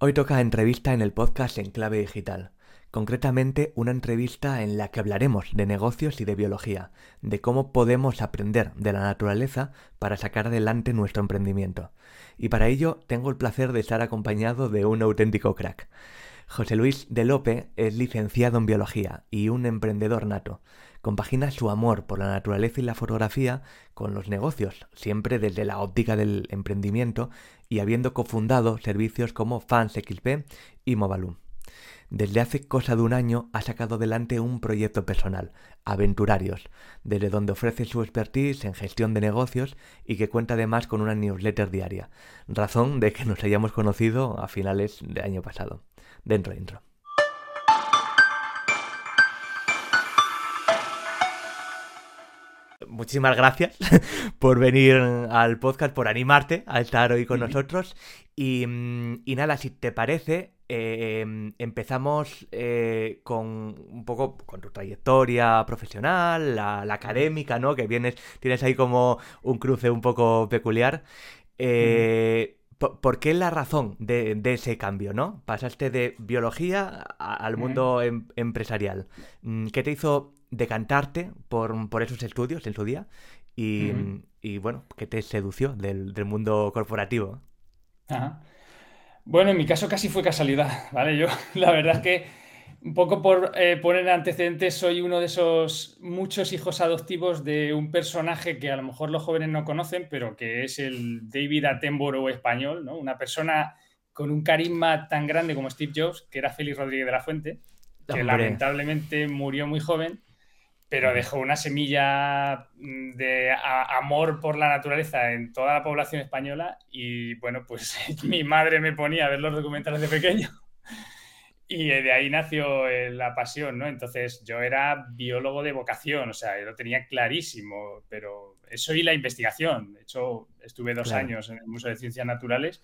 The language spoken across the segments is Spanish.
Hoy toca entrevista en el podcast en clave digital. Concretamente, una entrevista en la que hablaremos de negocios y de biología, de cómo podemos aprender de la naturaleza para sacar adelante nuestro emprendimiento. Y para ello tengo el placer de estar acompañado de un auténtico crack. José Luis de Lope es licenciado en biología y un emprendedor nato. Compagina su amor por la naturaleza y la fotografía con los negocios, siempre desde la óptica del emprendimiento y habiendo cofundado servicios como FansXP y Movalum. Desde hace cosa de un año ha sacado adelante un proyecto personal, Aventurarios, desde donde ofrece su expertise en gestión de negocios y que cuenta además con una newsletter diaria, razón de que nos hayamos conocido a finales del año pasado. Dentro, dentro. Muchísimas gracias por venir al podcast, por animarte a estar hoy con nosotros. Y, nada, si te parece, em, empezamos eh, con un poco con tu trayectoria profesional, la, académica, ¿no? Que vienes, tienes ahí como un cruce un poco peculiar. Eh, ¿Por qué la razón de, ese cambio, no? Pasaste de biología al mundo em, empresarial. Mm, ¿Qué te hizo decantarte por, por esos estudios en su día y, bueno, ¿qué te sedució del, mundo corporativo? Bueno, en mi caso casi fue casualidad, ¿vale? Yo la verdad es que un poco por eh, poner antecedentes, soy uno de esos muchos hijos adoptivos de un personaje que a lo mejor los jóvenes no conocen, pero que es el David Attenborough español, ¿no? Una persona con un carisma tan grande como Steve Jobs, que era Félix Rodríguez de la Fuente, que lamentablemente murió muy joven pero dejó una semilla mm, de amor por la naturaleza en toda la población española y bueno, pues mi madre me ponía a ver los documentales de pequeño y de ahí nació eh, la pasión, ¿no? Entonces yo era biólogo de vocación, o sea, yo lo tenía clarísimo, pero eso y la investigación. De hecho, estuve dos años en el Museo de Ciencias Naturales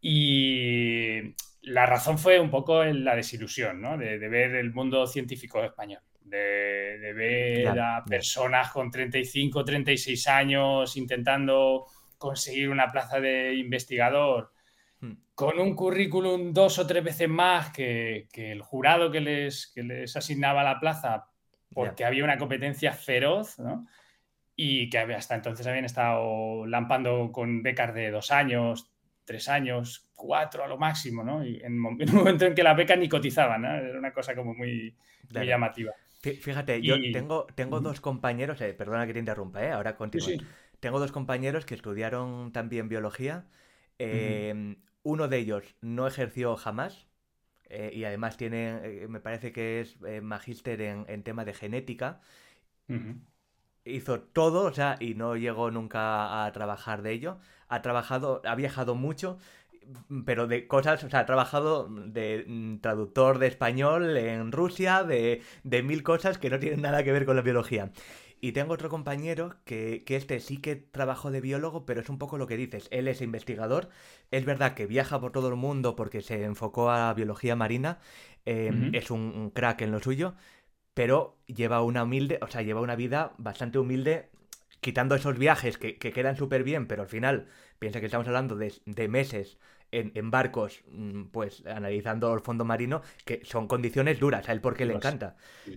y la razón fue un poco la desilusión, ¿no? de ver el mundo científico español de, ver a personas con 35, 36 años intentando conseguir una plaza de investigador hmm. con un currículum dos o tres veces más que, el jurado que les, les asignaba la plaza porque había una competencia feroz, Y que hasta entonces habían estado lampando con becas de dos años, tres años, cuatro a lo máximo, ¿no? Y en, un momento en que las becas ni cotizaban, Era una cosa como muy, muy llamativa. Fíjate, yo tengo, tengo dos compañeros, eh, perdona que te interrumpa, ¿eh? ahora continúo. Tengo dos compañeros que estudiaron también biología. Em, uno de ellos no ejerció jamás eh, y además tiene, eh, me parece que es magíster en, tema de genética. Hizo todo, o sea, y no llegó nunca a trabajar de ello. Ha trabajado, ha viajado mucho pero de cosas, o sea, ha trabajado de mm, traductor de español en Rusia, de, mil cosas que no tienen nada que ver con la biología. Y tengo otro compañero que, este sí que trabajó de biólogo, pero es un poco lo que dices. Él es investigador. Es verdad que viaja por todo el mundo porque se enfocó a biología marina. Em, es un, crack en lo suyo. Pero lleva una humilde, o sea, lleva una vida bastante humilde, quitando esos viajes que, quedan súper bien, pero al final, piensa que estamos hablando de, de meses en, barcos, mm, pues analizando el fondo marino, que son condiciones duras, a él porque le encanta.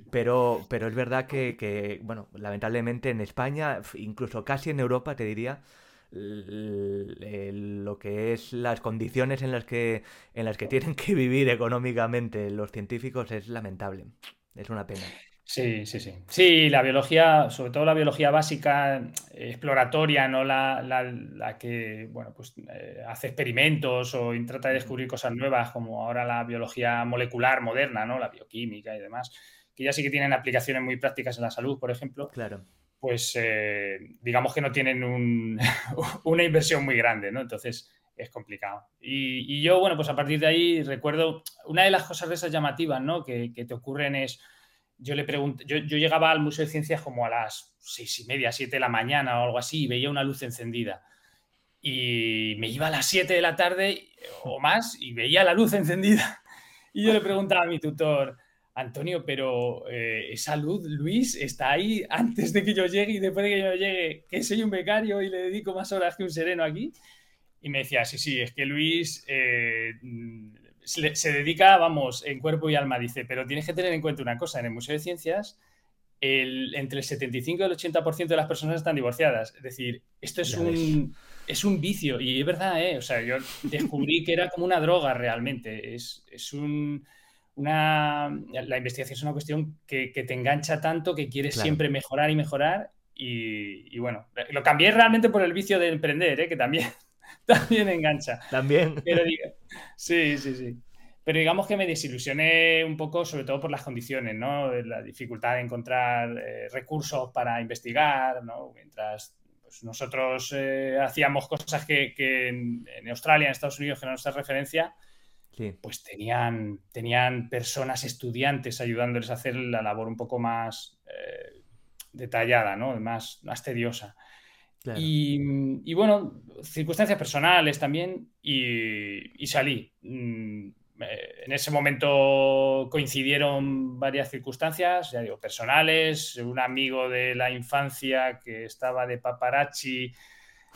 Pero, pero es verdad que, bueno, lamentablemente en España, incluso casi en Europa, te diría, lo que es las condiciones en las que en las que tienen que vivir económicamente los científicos es lamentable. Es una pena. Sí, sí, sí. Sí, la biología, sobre todo la biología básica, exploratoria, no la, que, bueno, pues eh, hace experimentos o trata de descubrir cosas nuevas, como ahora la biología molecular moderna, ¿no? La bioquímica y demás, que ya sí que tienen aplicaciones muy prácticas en la salud, por ejemplo. Claro. Pues eh, digamos que no tienen una inversión muy grande, ¿no? Entonces es complicado. Y, yo, bueno, pues a partir de ahí recuerdo una de las cosas de esas llamativas, ¿no? que te ocurren es yo le pregunté, yo, llegaba al Museo de Ciencias como a las seis y media, siete de la mañana o algo así, y veía una luz encendida. Y me iba a las siete de la tarde o más y veía la luz encendida. Y yo le preguntaba a mi tutor, Antonio, pero eh, esa luz, Luis, está ahí antes de que yo llegue y después de que yo llegue, que soy un becario y le dedico más horas que un sereno aquí. Y me decía, sí, sí, es que Luis, eh, se, dedica, vamos, en cuerpo y alma, dice, pero tienes que tener en cuenta una cosa, en el Museo de Ciencias, entre el 75 y el 80% de las personas están divorciadas. Es decir, esto es un, es un vicio y es verdad, ¿eh? O sea, yo descubrí que era como una droga realmente. Es, un... Una, la investigación es una cuestión que, te engancha tanto que quieres siempre mejorar y mejorar. Y, y, bueno, lo cambié realmente por el vicio de emprender, ¿eh? que también, también engancha. También. Pero, sí, sí, sí. Pero digamos que me desilusioné un poco, sobre todo por las condiciones, ¿no? La dificultad de encontrar eh, recursos para investigar, ¿no? Mientras pues, nosotros eh, hacíamos cosas que, en, Australia, en Estados Unidos, que da referencia, pues tenían, tenían personas, estudiantes, ayudándoles a hacer la labor un poco más eh, detallada, ¿no? Más, más tediosa. Y, bueno, circunstancias personales también, y, salí. Mm, eh, en ese momento coincidieron varias circunstancias, ya digo, personales, un amigo de la infancia que estaba de paparazzi,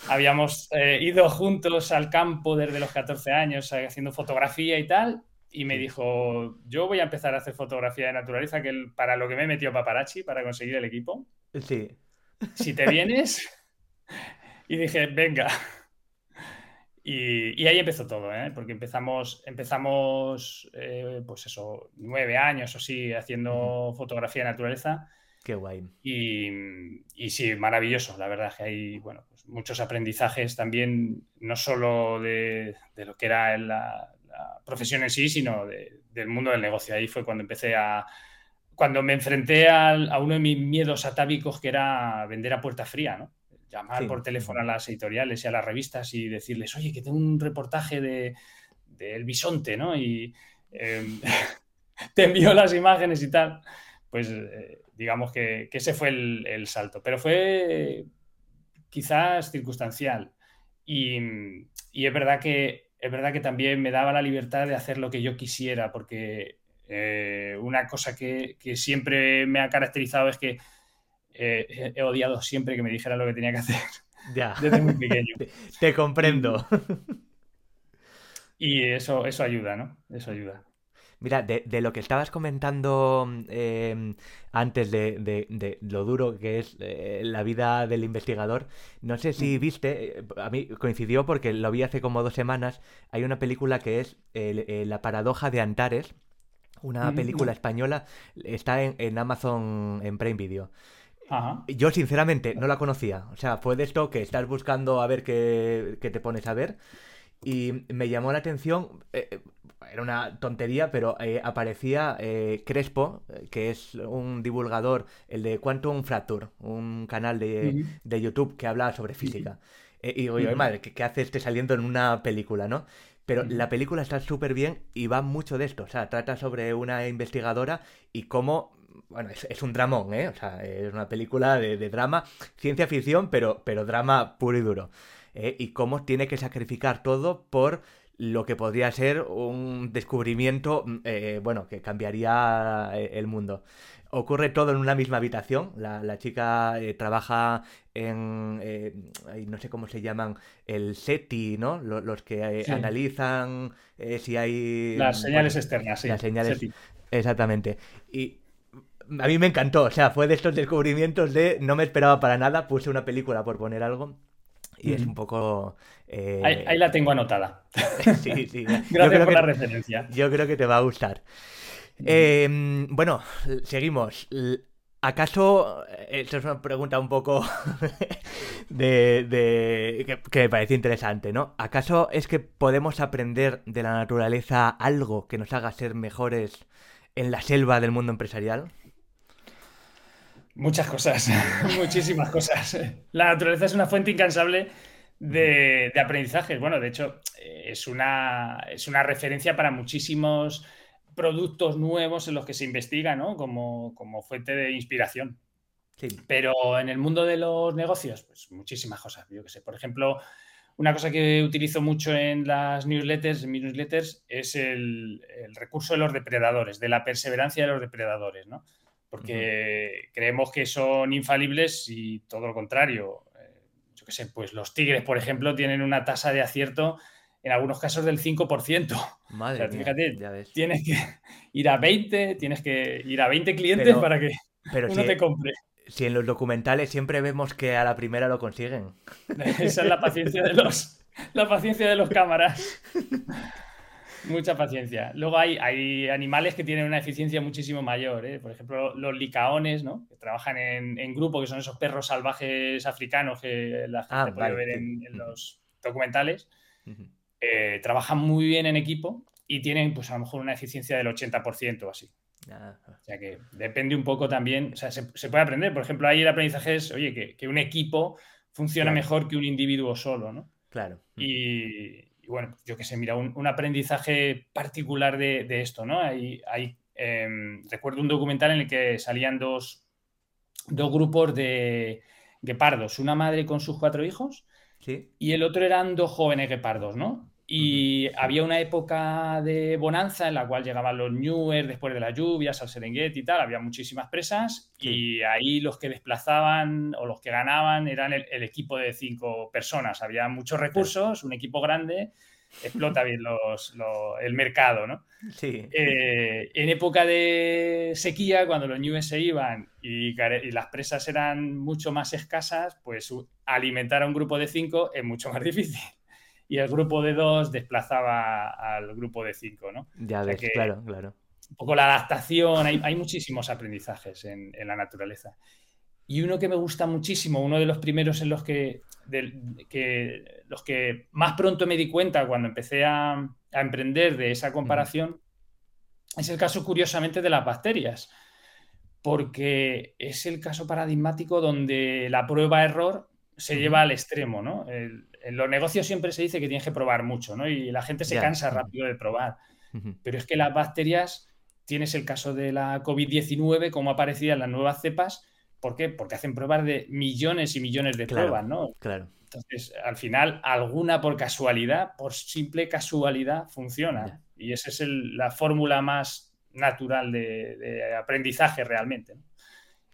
habíamos eh, ido juntos al campo desde los 14 años eh, haciendo fotografía y tal, y me dijo, yo voy a empezar a hacer fotografía de naturaleza, que para lo que me metió paparazzi, para conseguir el equipo. Sí. Si te vienes... y dije, venga. Y, ahí empezó todo, ¿eh? porque empezamos, empezamos eh, pues eso, nueve años o sí, haciendo fotografía de naturaleza. Qué guay. Y, sí, maravilloso, la verdad que hay bueno, pues muchos aprendizajes también, no solo de, lo que era la, profesión en sí, sino del mundo del negocio. Ahí fue cuando empecé a, cuando me enfrenté a, a, uno de mis miedos atávicos, que era vender a puerta fría, ¿no? Llamar por teléfono a las editoriales y a las revistas y decirles, oye, que tengo un reportaje de, El Bisonte, ¿no? Y em, te envió las imágenes y tal. Pues eh, digamos que, ese fue el, salto. Pero fue quizás circunstancial. Y, es verdad que es verdad que también me daba la libertad de hacer lo que yo quisiera, porque eh, una cosa que, siempre me ha caracterizado es que he odiado siempre que me dijera lo que tenía que hacer. Ya. Desde muy pequeño. Te, comprendo. Y eso, eso ayuda, ¿no? Eso ayuda. Mira, de, lo que estabas comentando em, antes de, lo duro que es eh, la vida del investigador, no sé si mm. viste, eh, a mí coincidió porque lo vi hace como dos semanas, hay una película que es eh, La paradoja de Antares, una mm. película española, está en, en Amazon en Prime Video. Yo sinceramente no la conocía. O sea, fue de esto que estás buscando a ver qué, te pones a ver. Y me llamó la atención, eh, eh, era una tontería, pero eh, aparecía Crespo, que es un divulgador, el de Quantum Fracture, un canal de, YouTube que habla sobre física. y digo, oye, madre, ¿qué, hace este saliendo en una película, no? Pero la película está súper bien y va mucho de esto. O sea, trata sobre una investigadora y cómo bueno, es, un dramón, ¿eh? O sea, es una película de, drama, ciencia ficción, pero, pero drama puro y duro. ¿eh? Y cómo tiene que sacrificar todo por lo que podría ser un descubrimiento, mm, eh, bueno, que cambiaría eh, el mundo. Ocurre todo en una misma habitación. La, chica trabaja en, no sé cómo se llaman, el SETI, ¿no? Los, que analizan si hay... Las señales externas, sí. Las señales... Exactamente. Y a mí me encantó, o sea, fue de estos descubrimientos de no me esperaba para nada, puse una película por poner algo y es un poco... Eh, ahí, la tengo anotada. sí, sí. Gracias por la referencia. Yo creo que te va a gustar. Em, bueno, seguimos. ¿Acaso, esta es una pregunta un poco de, que, que, me parece interesante, ¿no? ¿Acaso es que podemos aprender de la naturaleza algo que nos haga ser mejores en la selva del mundo empresarial? Muchas cosas, muchísimas cosas. La naturaleza es una fuente incansable de, de aprendizajes. Bueno, de hecho, es una, es una referencia para muchísimos productos nuevos en los que se investiga, ¿no? Como, fuente de inspiración. Sí. Pero en el mundo de los negocios, pues muchísimas cosas. Yo que sé, por ejemplo, una cosa que utilizo mucho en las newsletters, en mis newsletters, es el, el recurso de los depredadores, de la perseverancia de los depredadores, ¿no? Porque creemos que son infalibles y todo lo contrario. Eh, yo qué sé, pues los tigres, por ejemplo, tienen una tasa de acierto en algunos casos del 5%. Madre fíjate, tienes que ir a 20, tienes que ir a 20 clientes para que uno te compre. Si en los documentales siempre vemos que a la primera lo consiguen. Esa es la paciencia de los, la paciencia de los cámaras. Mucha paciencia. Luego hay, hay animales que tienen una eficiencia muchísimo mayor. ¿eh? Por ejemplo, los licaones, ¿no? que trabajan en, grupo, que son esos perros salvajes africanos que la gente ah, puede ver en, los documentales. Eh, trabajan muy bien en equipo y tienen, pues a lo mejor, una eficiencia del 80% o así. Ah. O sea que depende un poco también. O sea, se, puede aprender. Por ejemplo, ahí el aprendizaje es, oye, que, un equipo funciona mejor que un individuo solo, ¿no? Claro. Y, bueno, yo qué sé, mira, un, aprendizaje particular de, esto, ¿no? Hay, hay em, recuerdo un documental en el que salían dos, dos grupos de guepardos, una madre con sus cuatro hijos y el otro eran dos jóvenes guepardos, ¿no? Y había una época de bonanza en la cual llegaban los Newer después de las lluvias al Serengeti y tal, había muchísimas presas y ahí los que desplazaban o los que ganaban eran el, equipo de cinco personas. Había muchos recursos, un equipo grande, explota bien el mercado, ¿no? Sí. Eh, en época de sequía, cuando los Newer se iban y, y las presas eran mucho más escasas, pues alimentar a un grupo de cinco es mucho más difícil y el grupo de dos desplazaba al grupo de cinco, ¿no? Ya ves, claro, claro. Un poco la adaptación, hay, muchísimos aprendizajes en, la naturaleza. Y uno que me gusta muchísimo, uno de los primeros en los que, que los que más pronto me di cuenta cuando empecé a, emprender de esa comparación, es el caso curiosamente de las bacterias, porque es el caso paradigmático donde la prueba-error se lleva al extremo, ¿no? en los negocios siempre se dice que tienes que probar mucho, ¿no? Y la gente se cansa rápido de probar. Pero es que las bacterias, tienes el caso de la COVID-19, como aparecían las nuevas cepas, ¿por qué? Porque hacen pruebas de millones y millones de pruebas, ¿no? Claro. Entonces, al final, alguna por casualidad, por simple casualidad, funciona. Y esa es la fórmula más natural de, aprendizaje realmente.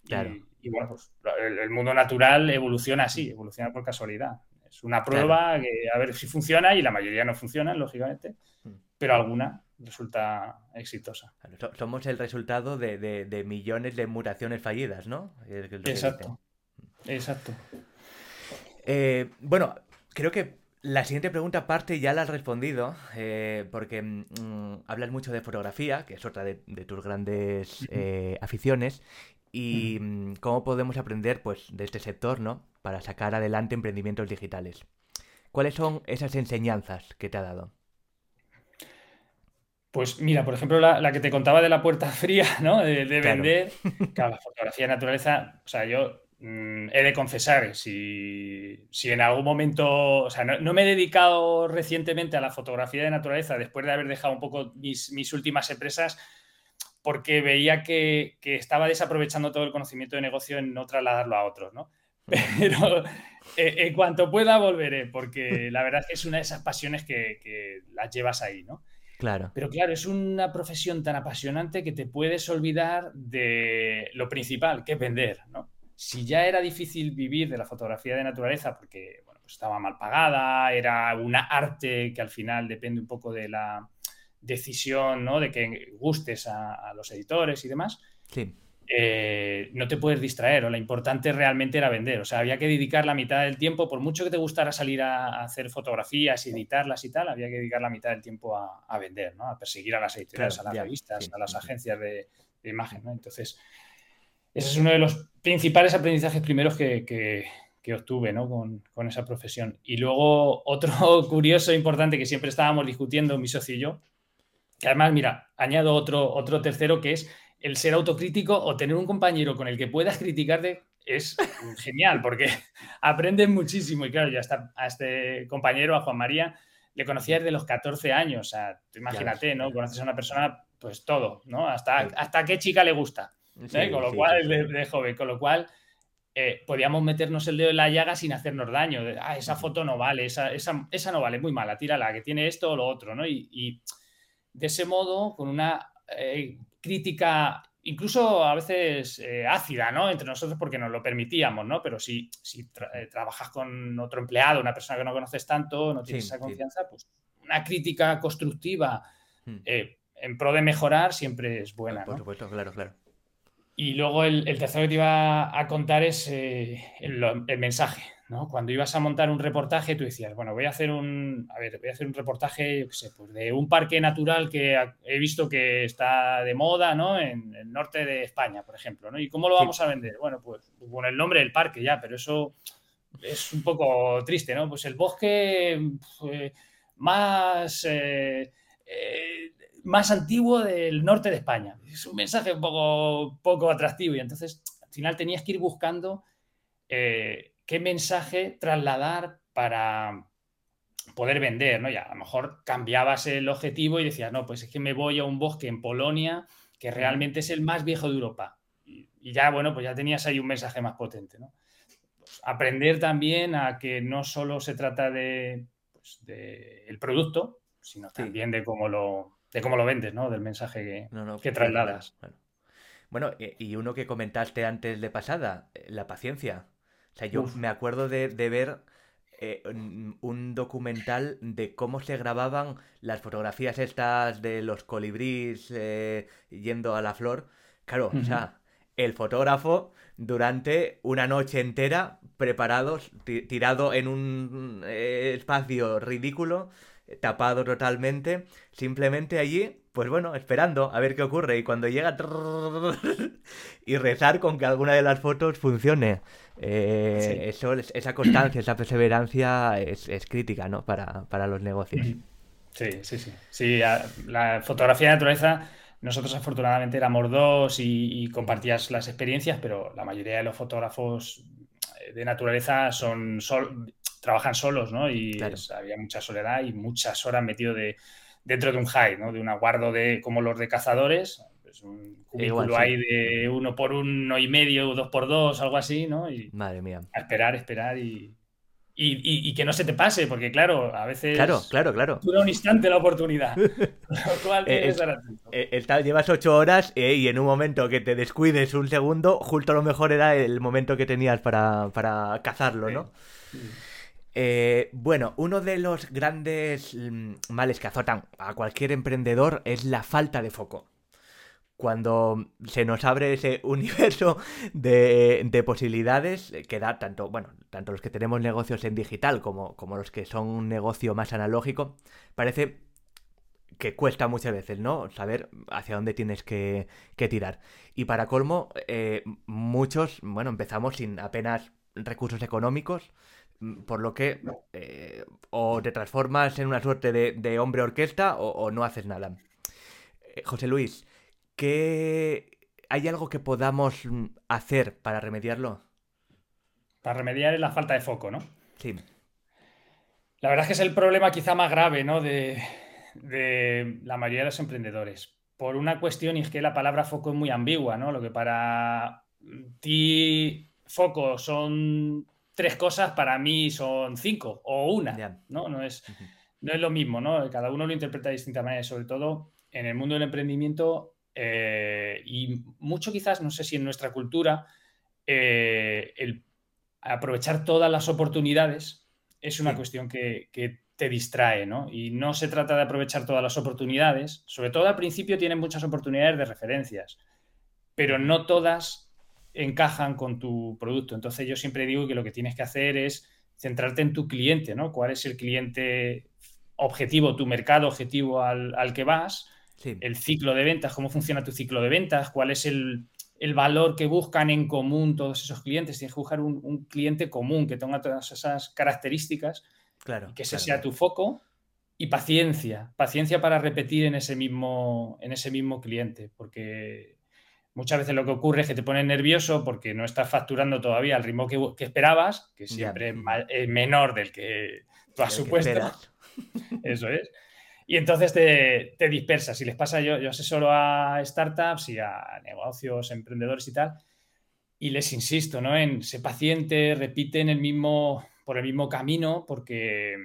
Claro. Y, bueno, pues el, mundo natural evoluciona así, evoluciona por casualidad. Es una prueba que a ver si funciona y la mayoría no funcionan, lógicamente, hmm. pero alguna resulta exitosa. Somos el resultado de, millones de mutaciones fallidas, ¿no? Exacto. Exacto. Eh, bueno, creo que la siguiente pregunta parte ya la has respondido, eh, porque mm, hablas mucho de fotografía, que es otra de, tus grandes eh, aficiones, y mm, cómo podemos aprender pues, de este sector, ¿no? Para sacar adelante emprendimientos digitales. ¿Cuáles son esas enseñanzas que te ha dado? Pues mira, por ejemplo, la, que te contaba de la puerta fría, ¿no? De, vender. Claro, la fotografía de naturaleza, o sea, yo mm, he de confesar, si, si, en algún momento, o sea, no, me he dedicado recientemente a la fotografía de naturaleza después de haber dejado un poco mis, mis últimas empresas, porque veía que, estaba desaprovechando todo el conocimiento de negocio en no trasladarlo a otros, ¿no? Pero eh, en cuanto pueda volveré, porque la verdad es que es una de esas pasiones que, las llevas ahí, ¿no? Claro. Pero claro, es una profesión tan apasionante que te puedes olvidar de lo principal, que es vender, ¿no? Si ya era difícil vivir de la fotografía de naturaleza porque bueno, pues estaba mal pagada, era una arte que al final depende un poco de la, decisión ¿no? de que gustes a, los editores y demás, eh, no te puedes distraer o lo importante realmente era vender. O sea, había que dedicar la mitad del tiempo, por mucho que te gustara salir a, hacer fotografías y editarlas y tal, había que dedicar la mitad del tiempo a, vender, ¿no? a perseguir a las editoriales, a las revistas, a las agencias de, imagen. Entonces, ese es uno de los principales aprendizajes primeros que, obtuve con, con, esa profesión. Y luego otro curioso e importante que siempre estábamos discutiendo mi socio y yo, que además, mira, añado otro, otro tercero que es el ser autocrítico o tener un compañero con el que puedas criticarte es genial porque aprendes muchísimo. Y claro, ya está a este compañero, a Juan María, le conocía desde los 14 años. O sea, imagínate, ¿no? Conoces a una persona, pues todo, ¿no? Hasta, hasta qué chica le gusta. ¿eh? con lo cual, de, joven, con lo cual. Eh, podíamos meternos el dedo en la llaga sin hacernos daño. ah, esa foto no vale, esa, esa, esa, no vale, muy mala, tírala, que tiene esto o lo otro, ¿no? y de ese modo, con una eh, crítica incluso a veces eh, ácida, ¿no? Entre nosotros porque nos lo permitíamos, ¿no? Pero si, si eh, trabajas con otro empleado, una persona que no conoces tanto, no tienes esa confianza, pues una crítica constructiva hmm. eh, en pro de mejorar siempre es buena. Por supuesto, claro, claro. Y luego el, tercero que te iba a contar es eh, el, mensaje. ¿No? Cuando ibas a montar un reportaje, tú decías, bueno, voy a hacer un, a ver, voy a hacer un reportaje, yo sé, pues de un parque natural que he visto que está de moda, ¿no? En el norte de España, por ejemplo, ¿no? ¿Y cómo lo vamos a vender? Bueno, pues con el nombre del parque ya, pero eso es un poco triste, ¿no? Pues el bosque pues, más eh, eh, más antiguo del norte de España. Es un mensaje un poco, poco atractivo y entonces al final tenías que ir buscando eh, qué mensaje trasladar para poder vender, ¿no? Y a lo mejor cambiabas el objetivo y decías, no, pues es que me voy a un bosque en Polonia que realmente es el más viejo de Europa. Y, ya, bueno, pues ya tenías ahí un mensaje más potente, ¿no? Pues aprender también a que no solo se trata de, pues, el producto, sino también de cómo lo, de cómo lo vendes, ¿no? Del mensaje que, trasladas. Bueno. y uno que comentaste antes de pasada, eh, la paciencia. O sea, yo me acuerdo de, ver eh, un documental de cómo se grababan las fotografías estas de los colibríes eh, yendo a la flor. Claro, o sea, el fotógrafo durante una noche entera preparados, tirado en un espacio ridículo, tapado totalmente, simplemente allí, pues bueno, esperando a ver qué ocurre y cuando llega y rezar con que alguna de las fotos funcione. Eso, esa constancia, esa perseverancia es, crítica, ¿no? Para, los negocios. Sí, sí, sí. Sí, la fotografía de naturaleza, nosotros afortunadamente éramos dos y, y compartías las experiencias, pero la mayoría de los fotógrafos de naturaleza son sol, trabajan solos, ¿no? Y había mucha soledad y muchas horas metido de, dentro de un high, ¿no? De un aguardo de, como los de cazadores, pues un cubículo ahí de uno por uno y medio, dos por dos, algo así, ¿no? Y Madre mía. A esperar, esperar y, y, que no se te pase, porque claro, a veces claro, claro, claro. dura un instante la oportunidad. Eh, eh, el, tal, llevas ocho horas eh, y en un momento que te descuides un segundo, justo lo mejor era el momento que tenías para, para cazarlo, ¿no? Eh, bueno, uno de los grandes mm, males que azotan a cualquier emprendedor es la falta de foco. Cuando se nos abre ese universo de, posibilidades eh, que da tanto, bueno, tanto los que tenemos negocios en digital como, los que son un negocio más analógico, parece que cuesta muchas veces, ¿no? Saber hacia dónde tienes que, tirar. Y para colmo, eh, muchos, bueno, empezamos sin apenas recursos económicos, por lo que eh, o te transformas en una suerte de, hombre orquesta o, no haces nada. Eh, José Luis, ¿qué... ¿hay algo que podamos mm, hacer para remediarlo? Para remediar es la falta de foco, ¿no? Sí. La verdad es que es el problema quizá más grave, ¿no? De, de la mayoría de los emprendedores. Por una cuestión, y es que la palabra foco es muy ambigua, ¿no? Lo que para ti foco son tres cosas para mí son cinco o una, ¿no? No es, no es lo mismo, ¿no? Cada uno lo interpreta de distinta manera, sobre todo en el mundo del emprendimiento eh, y mucho quizás, no sé si en nuestra cultura, eh, el aprovechar todas las oportunidades es una cuestión que, que, te distrae, ¿no? Y no se trata de aprovechar todas las oportunidades, sobre todo al principio tienen muchas oportunidades de referencias, pero no todas encajan con tu producto. Entonces yo siempre digo que lo que tienes que hacer es centrarte en tu cliente, ¿no? ¿Cuál es el cliente objetivo, tu mercado objetivo al, que vas? El ciclo de ventas, cómo funciona tu ciclo de ventas, cuál es el, valor que buscan en común todos esos clientes. Tienes que buscar un, cliente común que tenga todas esas características, claro, que ese sea tu foco y paciencia, paciencia para repetir en ese mismo, en ese mismo cliente, porque muchas veces lo que ocurre es que te pones nervioso porque no estás facturando todavía al ritmo que, esperabas, que siempre es, menor del que tú has supuesto. Eso es. Y entonces te, te, dispersas. Si les pasa, yo, yo asesoro a startups y a negocios, emprendedores y tal, y les insisto, ¿no? En ser paciente, repiten el mismo, por el mismo camino, porque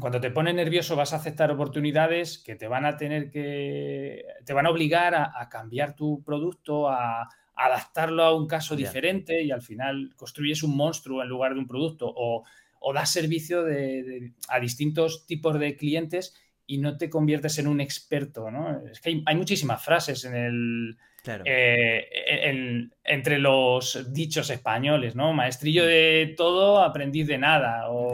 cuando te pones nervioso vas a aceptar oportunidades que te van a tener que, te van a obligar a, cambiar tu producto, a, adaptarlo a un caso diferente y al final construyes un monstruo en lugar de un producto o, o das servicio a distintos tipos de clientes y no te conviertes en un experto, ¿no? Es que hay, muchísimas frases en el... Eh, entre los dichos españoles, ¿no? Maestrillo de todo, aprendiz de nada. O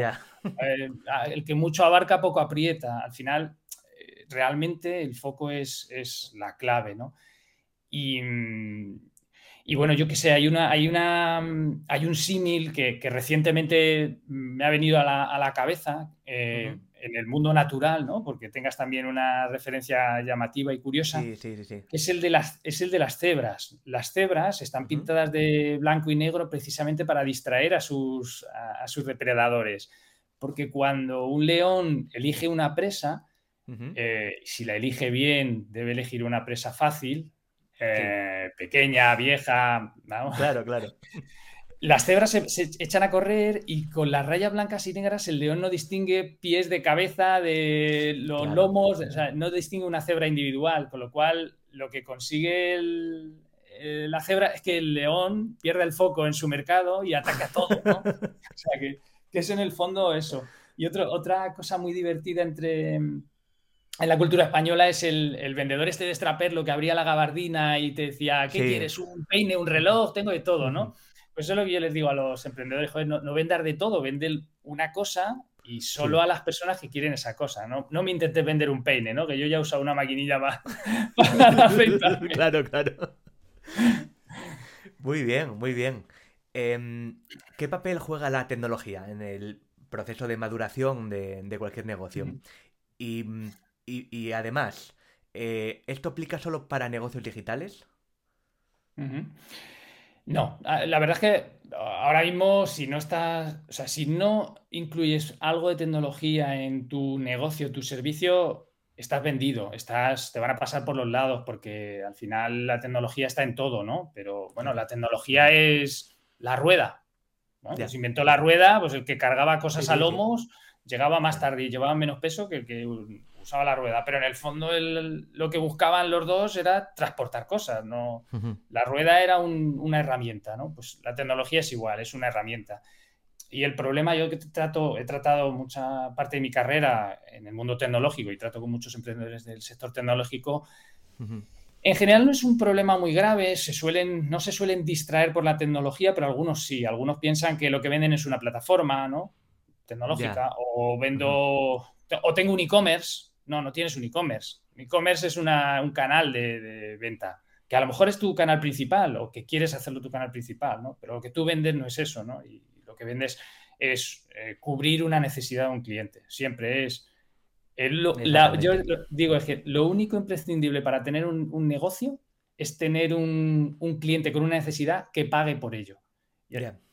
el que mucho abarca, poco aprieta. Al final, eh, realmente el foco es, es la clave, ¿no? Y, y bueno, yo que sé, hay, una, hay, una, hay un símil que, recientemente me ha venido a la, cabeza eh, en el mundo natural, ¿no? Porque tengas también una referencia llamativa y curiosa. Sí, sí, sí, es, el de las, es el de las cebras. Las cebras están pintadas de blanco y negro precisamente para distraer a sus, a, sus depredadores. Porque cuando un león elige una presa, eh, si la elige bien, debe elegir una presa fácil, eh, pequeña, vieja. Claro, claro. Las cebras se, echan a correr y con las rayas blancas y negras el león no distingue pies de cabeza de los lomos, o sea, no distingue una cebra individual, con lo cual lo que consigue la cebra es que el león pierde el foco en su mercado y ataca todo, ¿no? o sea, que, que es en el fondo eso. Y otra cosa muy divertida entre, en la cultura española es el, vendedor este de Straper lo que abría la gabardina y te decía, ¿qué quieres? ¿Un peine, un reloj? Tengo de todo, ¿no? Pues eso es lo que yo les digo a los emprendedores, joder, no, no de todo, vende una cosa y solo a las personas que quieren esa cosa, ¿no? No me intentes vender un peine, ¿no? Que yo ya he usado una maquinilla para, para claro, claro. Muy bien, muy bien. Em, ¿Qué papel juega la tecnología en el proceso de maduración de, cualquier negocio? Y y, además, eh, ¿esto aplica solo para negocios digitales? No, la verdad es que ahora mismo si no estás, o sea, si no incluyes algo de tecnología en tu negocio, tu servicio, estás vendido, estás, te van a pasar por los lados porque al final la tecnología está en todo, ¿no? Pero bueno, la tecnología es la rueda. ¿no? Se inventó la rueda, pues el que cargaba cosas a lomos llegaba más tarde y llevaba menos peso que el que usaba la rueda, pero en el fondo lo que buscaban los dos era transportar cosas, no la rueda era una herramienta, ¿no? Pues la tecnología es igual, es una herramienta. Y el problema, yo que trato, he tratado mucha parte de mi carrera en el mundo tecnológico y trato con muchos emprendedores del sector tecnológico, en general no es un problema muy grave, se suelen, no se suelen distraer por la tecnología, pero algunos sí, algunos piensan que lo que venden es una plataforma, ¿no? Tecnológica, o vendo, o tengo un e-commerce, no, no tienes un e-commerce. E-commerce es un canal de, venta, que a lo mejor es tu canal principal o que quieres hacerlo tu canal principal, ¿no? Pero lo que tú vendes no es eso, ¿no? Y lo que vendes es eh, cubrir una necesidad de un cliente. Siempre es... yo digo, es que lo único imprescindible para tener un, negocio es tener un, cliente con una necesidad que pague por ello.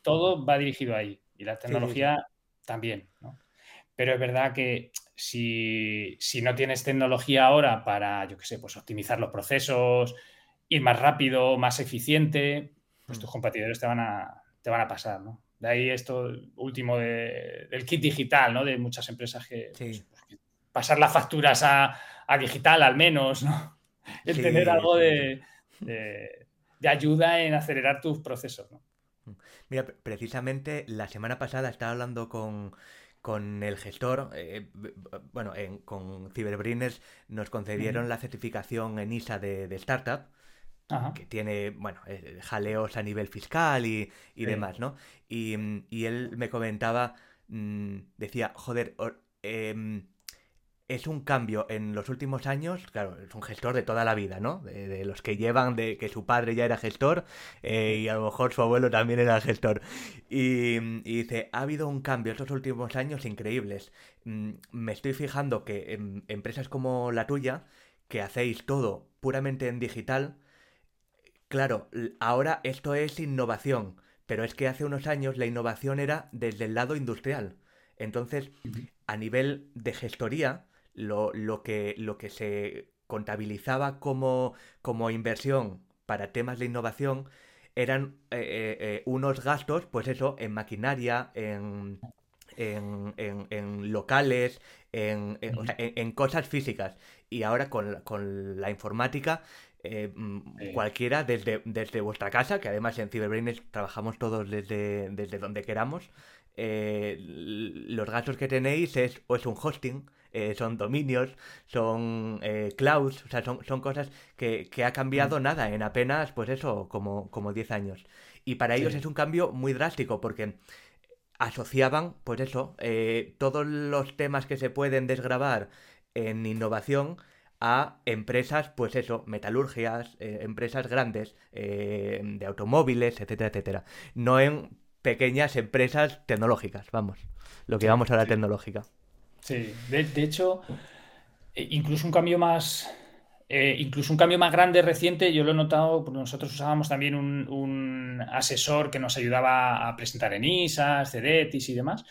todo va dirigido ahí. Y la tecnología también, ¿no? Pero es verdad que si, no tienes tecnología ahora para, yo qué sé, pues optimizar los procesos, ir más rápido, más eficiente, pues tus mm. competidores te van a, te van a pasar, ¿no? De ahí esto último del kit digital, ¿no? De muchas empresas que, pues, pasar las facturas a, digital al menos, ¿no? El tener algo de, de, ayuda en acelerar tus procesos, ¿no? Mira, precisamente la semana pasada estaba hablando con, con el gestor, eh, bueno, con Cyberbrainers nos concedieron la certificación en ISA de, startup, que tiene, bueno, eh, jaleos a nivel fiscal y, demás, ¿no? Y, él me comentaba, mm, decía, joder, em, es un cambio en los últimos años, claro, es un gestor de toda la vida, ¿no? De, los que llevan, de que su padre ya era gestor eh, y a lo mejor su abuelo también era gestor. Y, dice, ha habido un cambio estos últimos años increíbles. Mm, me estoy fijando que en empresas como la tuya, que hacéis todo puramente en digital, claro, ahora esto es innovación, pero es que hace unos años la innovación era desde el lado industrial. Entonces, a nivel de gestoría, lo, que, lo que se contabilizaba como, como inversión para temas de innovación eran eh, eh, eh, unos gastos, pues eso, en maquinaria, en, en, locales, en, en, cosas físicas. Y ahora con, con la informática, mm, cualquiera desde, desde vuestra casa, que además en Cyberbrains trabajamos todos desde, desde donde queramos, los gastos que tenéis es o es un hosting, eh, son dominios, son eh, clouds, o sea, son, son cosas que, ha cambiado mm. nada en apenas, pues eso, como, como 10 años. Y para ellos es un cambio muy drástico porque asociaban, pues eso, todos los temas que se pueden desgrabar en innovación a empresas, pues eso, metalurgias, empresas grandes, de automóviles, etcétera, etcétera. No en pequeñas empresas tecnológicas, vamos, lo que vamos a la tecnológica. Sí, de, hecho, e, incluso un cambio más, eh, incluso un cambio más grande reciente, yo lo he notado, porque nosotros usábamos también un, asesor que nos ayudaba a presentar en ISAs, CDETIS y demás.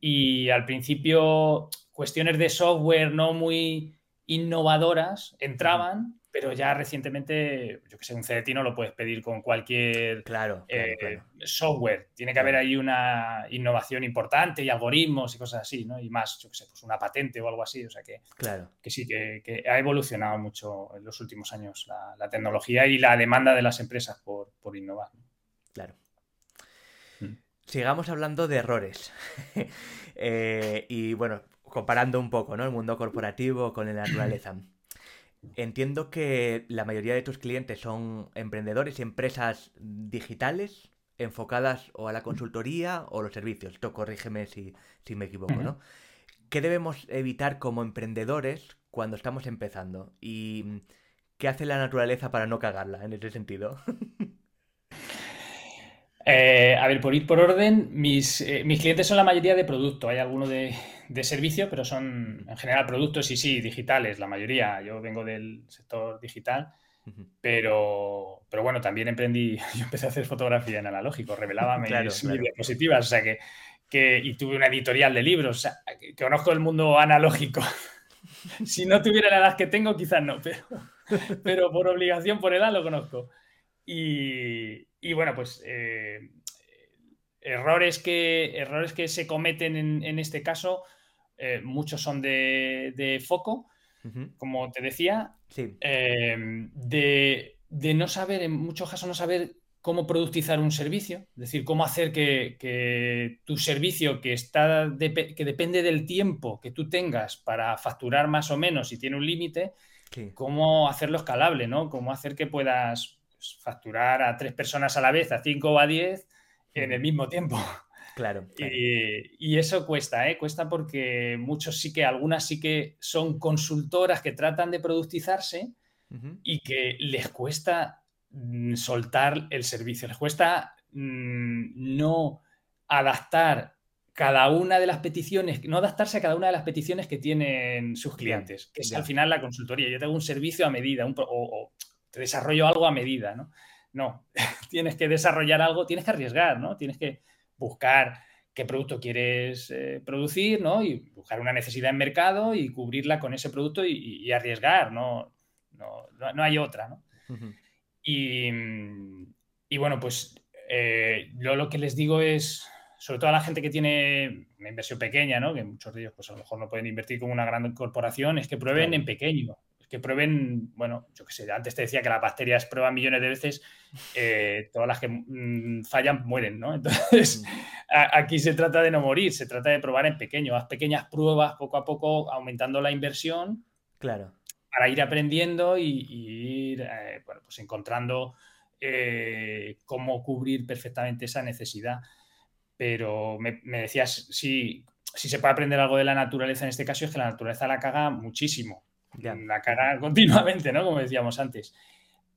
Y al principio, cuestiones de software no muy innovadoras entraban, pero ya recientemente, yo que sé, un CDT no lo puedes pedir con cualquier claro, eh, software. Tiene que haber ahí una innovación importante y algoritmos y cosas así, ¿no? Y más, yo que sé, pues una patente o algo así. O sea que, claro. que sí, que, ha evolucionado mucho en los últimos años la, tecnología y la demanda de las empresas por, innovar. Claro. Mm. Sigamos hablando de errores. Eh, y bueno, comparando un poco, ¿no? El mundo corporativo con la naturaleza. Entiendo que la mayoría de tus clientes son emprendedores y empresas digitales enfocadas o a la consultoría o los servicios. Esto corrígeme si, me equivoco, ¿no? ¿Qué debemos evitar como emprendedores cuando estamos empezando? ¿Y qué hace la naturaleza para no cagarla en ese sentido? Eh, a ver, por ir por orden, mis, eh, mis, clientes son la mayoría de producto. Hay alguno de, servicio, pero son en general productos y sí, digitales, la mayoría. Yo vengo del sector digital, pero, pero bueno, también emprendí, yo empecé a hacer fotografía en analógico, revelaba mis, diapositivas, o sea que, que, y tuve una editorial de libros, o sea, que, conozco el mundo analógico. si no tuviera la edad que tengo, quizás no, pero, pero por obligación, por edad, lo conozco. Y, y bueno, pues eh, errores, que, errores que se cometen en, este caso, eh, muchos son de, foco, como te decía, eh, de, no saber, en muchos casos no saber cómo productizar un servicio, es decir, cómo hacer que, tu servicio que, está que depende del tiempo que tú tengas para facturar más o menos y tiene un límite, cómo hacerlo escalable, ¿no? Cómo hacer que puedas facturar a tres personas a la vez, a cinco o a diez, en el mismo tiempo. Claro. Y, eso cuesta, ¿eh? Cuesta porque muchos sí que, algunas sí que son consultoras que tratan de productizarse y que les cuesta mm, soltar el servicio, les cuesta mm, no adaptar cada una de las peticiones, no adaptarse a cada una de las peticiones que tienen sus clientes, que es al final la consultoría. Yo tengo un servicio a medida, un, o, te desarrollo algo a medida, ¿no? No, tienes que desarrollar algo, tienes que arriesgar, ¿no? Tienes que buscar qué producto quieres eh, producir, ¿no? Y buscar una necesidad en mercado y cubrirla con ese producto y, arriesgar, ¿no? No, no, hay otra, ¿no? y, bueno, pues eh, yo lo que les digo es, sobre todo a la gente que tiene una inversión pequeña, ¿no? Que muchos de ellos, pues a lo mejor no pueden invertir como una gran corporación, es que prueben en pequeño que prueben, bueno, yo qué sé, antes te decía que las bacterias prueban millones de veces, eh, todas las que mm, fallan mueren, ¿no? Entonces, mm. aquí se trata de no morir, se trata de probar en pequeño, haz pequeñas pruebas poco a poco, aumentando la inversión. Claro. Para ir aprendiendo y, ir, eh, bueno, pues encontrando eh, cómo cubrir perfectamente esa necesidad. Pero me, me decías, si, si se puede aprender algo de la naturaleza en este caso, es que la naturaleza la caga muchísimo la cara continuamente, ¿no? Como decíamos antes.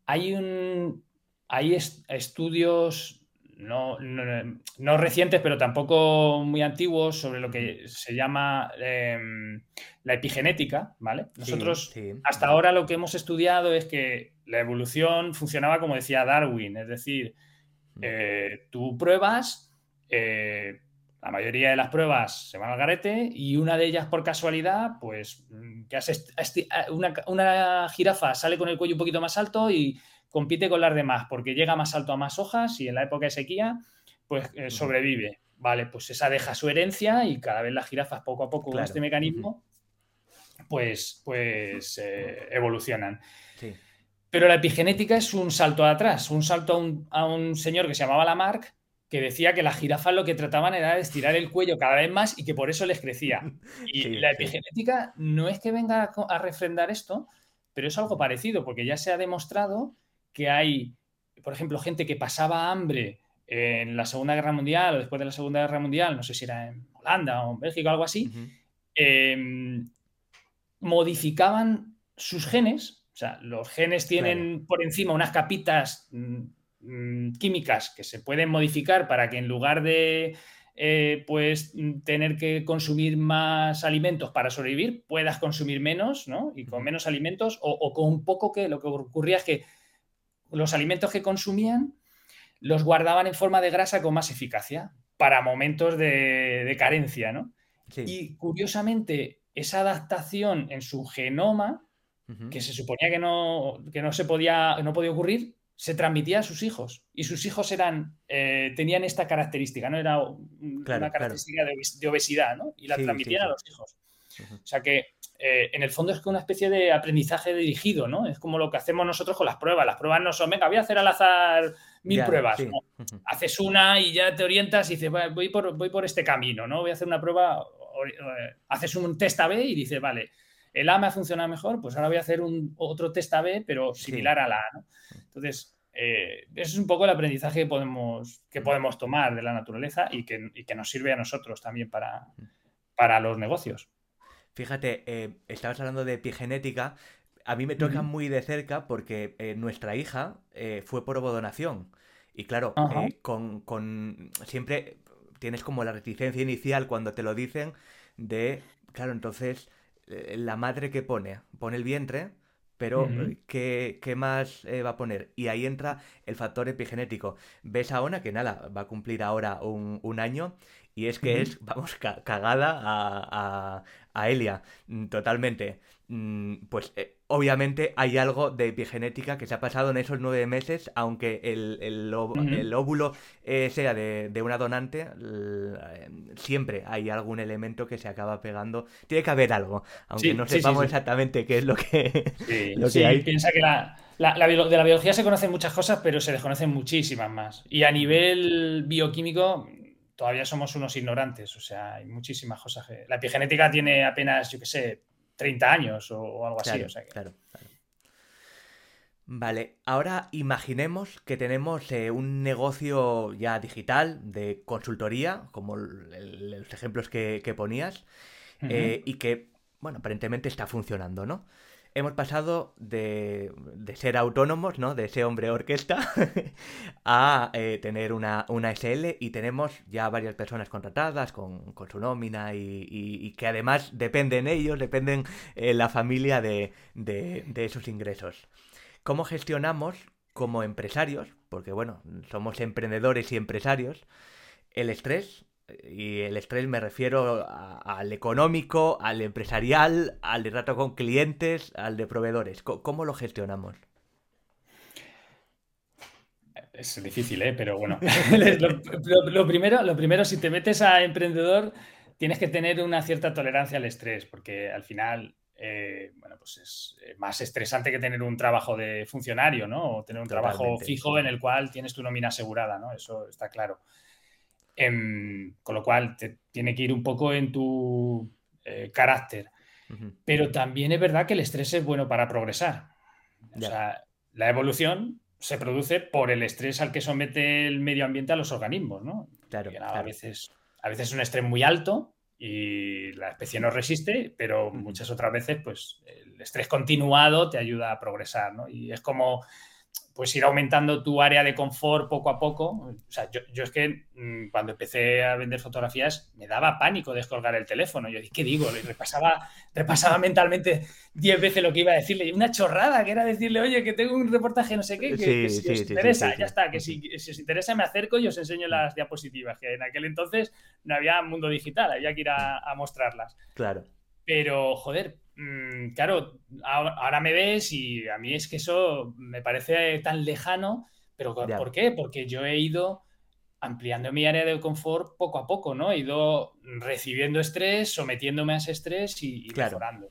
Hay un. Hay estudios no, no, recientes, pero tampoco muy antiguos, sobre lo que se llama em, la epigenética, ¿vale? Nosotros hasta ahora lo que hemos estudiado es que la evolución funcionaba como decía Darwin, es decir, mm. eh, tú pruebas, eh, la mayoría de las pruebas se van al garete y una de ellas por casualidad, pues mm, que una, jirafa sale con el cuello un poquito más alto y compite con las demás porque llega más alto a más hojas y en la época de sequía, pues eh, sobrevive. Vale, pues esa deja su herencia y cada vez las jirafas poco a poco con este mecanismo, pues, pues eh, evolucionan. Pero la epigenética es un salto atrás, un salto a un, a un señor que se llamaba Lamarck que decía que las jirafas lo que trataban era de estirar el cuello cada vez más y que por eso les crecía. Y la epigenética no es que venga a refrendar esto, pero es algo parecido, porque ya se ha demostrado que hay, por ejemplo, gente que pasaba hambre en la Segunda Guerra Mundial o después de la Segunda Guerra Mundial, no sé si era en Holanda o en Bélgica o algo así, em, modificaban sus genes, o sea, los genes tienen por encima unas capitas mm, Mm, químicas que se pueden modificar para que en lugar de eh, pues tener que consumir más alimentos para sobrevivir, puedas consumir menos, ¿no? Y con menos alimentos, o, con un poco que lo que ocurría es que los alimentos que consumían los guardaban en forma de grasa con más eficacia para momentos de, carencia, ¿no? Y curiosamente, esa adaptación en su genoma, que se suponía que no, que no se podía, no podía ocurrir, se transmitía a sus hijos y sus hijos eran eh, tenían esta característica, no era una característica de, obesidad, ¿no? Y la transmitían a los hijos. O sea que eh, en el fondo es que una especie de aprendizaje dirigido, ¿no? Es como lo que hacemos nosotros con las pruebas. Las pruebas no son, venga, voy a hacer al azar mil pruebas. Haces una y ya te orientas y dices, voy por, voy por este camino, ¿no? Voy a hacer una prueba, eh, haces un test A-B y dices, vale, el A me ha funcionado mejor, pues ahora voy a hacer un, otro test A-B, pero similar a la A, ¿no? Entonces, eh, eso es un poco el aprendizaje que podemos, que podemos tomar de la naturaleza y que, nos sirve a nosotros también para, para los negocios. Fíjate, eh, estabas hablando de epigenética. A mí me toca muy de cerca porque eh, nuestra hija fue por ovodonación. Y claro, con, con, siempre tienes como la reticencia inicial cuando te lo dicen de, claro, entonces la madre que pone, pone el vientre, pero ¿qué, más eh, va a poner? Y ahí entra el factor epigenético. Ves a Ona, que nada, va a cumplir ahora un, año, y es que es, vamos, cagada a, a, Elia, mm, totalmente. Mm, pues eh, obviamente hay algo de epigenética que se ha pasado en esos nueve meses, aunque el, el, óvulo eh, sea de, una donante, siempre hay algún elemento que se acaba pegando. Tiene que haber algo, aunque no sepamos exactamente qué es lo que, lo que hay. Piensa que la, de la biología se conocen muchas cosas, pero se desconocen muchísimas más. Y a nivel bioquímico todavía somos unos ignorantes, o sea, hay muchísimas cosas. La epigenética tiene apenas, yo qué sé, 30 años o, algo así. Claro, claro. Vale, ahora imaginemos que tenemos eh, un negocio ya digital de consultoría, como los ejemplos que, ponías, eh, y que, bueno, aparentemente está funcionando, ¿no? Hemos pasado de, ser autónomos, ¿no? De ser hombre orquesta, a eh, tener una, SL y tenemos ya varias personas contratadas con, su nómina y, que además dependen ellos, dependen eh, la familia de, de esos ingresos. ¿Cómo gestionamos como empresarios, porque bueno, somos emprendedores y empresarios, el estrés y el estrés me refiero al económico, al empresarial, al de trato con clientes, al de proveedores. ¿Cómo, lo gestionamos? Es difícil, ¿eh? pero bueno. lo, primero, lo primero, si te metes a emprendedor, tienes que tener una cierta tolerancia al estrés, porque al final, eh, bueno, pues es más estresante que tener un trabajo de funcionario, ¿no? O tener un trabajo fijo en el cual tienes tu nómina asegurada, ¿no? Eso está claro. Con lo cual, te, tiene que ir un poco en tu eh, carácter. Pero también es verdad que el estrés es bueno para progresar. O sea, la evolución se produce por el estrés al que somete el medio ambiente a los organismos, ¿no? Claro, A, veces, a veces es un estrés muy alto y la especie no resiste, pero muchas otras veces, pues, el estrés continuado te ayuda a progresar, ¿no? Y es como pues ir aumentando tu área de confort poco a poco. O sea, yo, es que mm, cuando empecé a vender fotografías me daba pánico descolgar el teléfono. Yo dije, ¿qué digo? Le repasaba, repasaba mentalmente diez veces lo que iba a decirle. Una chorrada, que era decirle, oye, que tengo un reportaje no sé qué, que, si os interesa, ya está, que si, os interesa me acerco y os enseño las diapositivas, que en aquel entonces no había mundo digital, había que ir a, a mostrarlas. Claro. Pero, joder, Mm, claro, ahora, me ves y a mí es que eso me parece tan lejano, pero ¿por qué? Porque yo he ido ampliando mi área de confort poco a poco, ¿no? He ido recibiendo estrés, sometiéndome a ese estrés y, mejorando.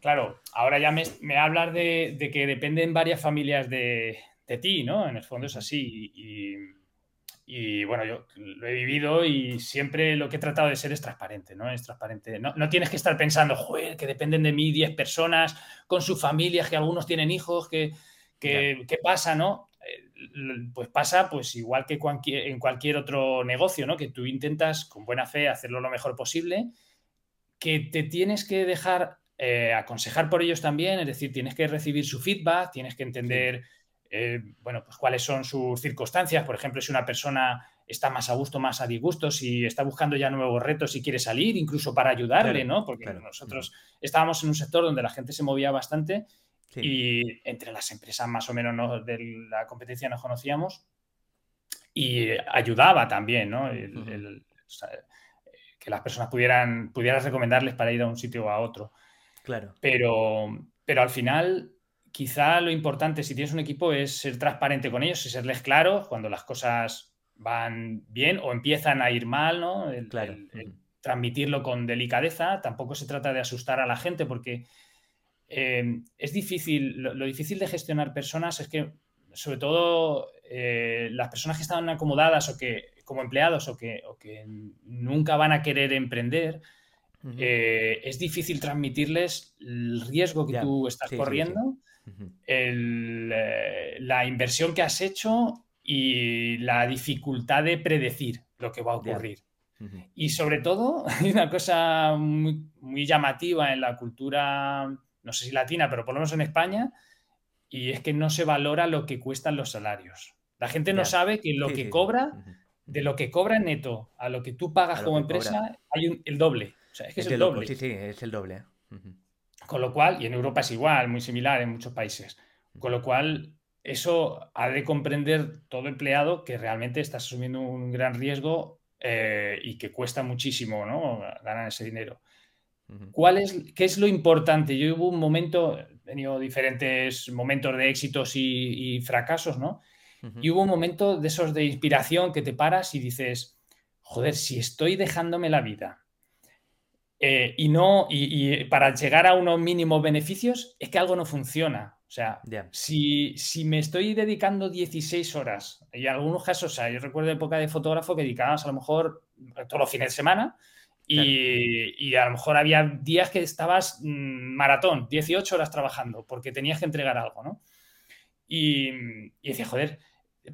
Claro, ahora ya me, me hablas de, que dependen varias familias de, ti, ¿no? En el fondo es así. Y, y bueno, yo lo he vivido y siempre lo que he tratado de ser es transparente, ¿no? Es transparente. No, tienes que estar pensando, joder, que dependen de mí 10 personas con sus familias, que algunos tienen hijos, que, ¿qué pasa, no? Eh, pues pasa pues igual que en cualquier otro negocio, ¿no? Que tú intentas con buena fe hacerlo lo mejor posible, que te tienes que dejar eh, aconsejar por ellos también, es decir, tienes que recibir su feedback, tienes que entender... Eh, bueno, pues cuáles son sus circunstancias. Por ejemplo, si una persona está más a gusto, más a disgusto, si está buscando ya nuevos retos, si quiere salir, incluso para ayudarle, ¿no? Porque nosotros estábamos en un sector donde la gente se movía bastante y entre las empresas más o menos de la competencia nos conocíamos y ayudaba también, ¿no? que las personas pudieran, pudieras recomendarles para ir a un sitio o a otro. Claro. Pero, pero al final quizá lo importante si tienes un equipo es ser transparente con ellos y serles claro cuando las cosas van bien o empiezan a ir mal, ¿no? El, transmitirlo con delicadeza. Tampoco se trata de asustar a la gente porque eh, es difícil, lo, difícil de gestionar personas es que, sobre todo, eh, las personas que están acomodadas o que como empleados o que, que nunca van a querer emprender, eh, es difícil transmitirles el riesgo que tú estás corriendo eh, la inversión que has hecho y la dificultad de predecir lo que va a ocurrir. Y sobre todo, hay una cosa muy, llamativa en la cultura, no sé si latina, pero por lo menos en España, y es que no se valora lo que cuestan los salarios. La gente no sabe que lo que cobra, de lo que cobra neto a lo que tú pagas como empresa, hay el doble. es que es, el doble. Sí, sí, es el doble. Con lo cual, y en Europa es igual, muy similar en muchos países. Con lo cual, eso ha de comprender todo empleado que realmente está asumiendo un gran riesgo eh, y que cuesta muchísimo ¿no? ganar ese dinero. ¿Cuál es, ¿Qué es lo importante? Yo hubo un momento, he tenido diferentes momentos de éxitos y, fracasos, ¿no? Y hubo un momento de esos de inspiración que te paras y dices, joder, si estoy dejándome la vida eh, y no, y, para llegar a unos mínimos beneficios, es que algo no funciona. O sea, si, si, me estoy dedicando 16 horas, y en algunos casos, o sea, yo recuerdo época de fotógrafo que dedicabas a lo mejor todos los fines de semana, y, y, a lo mejor había días que estabas mm, maratón, 18 horas trabajando, porque tenías que entregar algo, ¿no? Y, y decía, joder,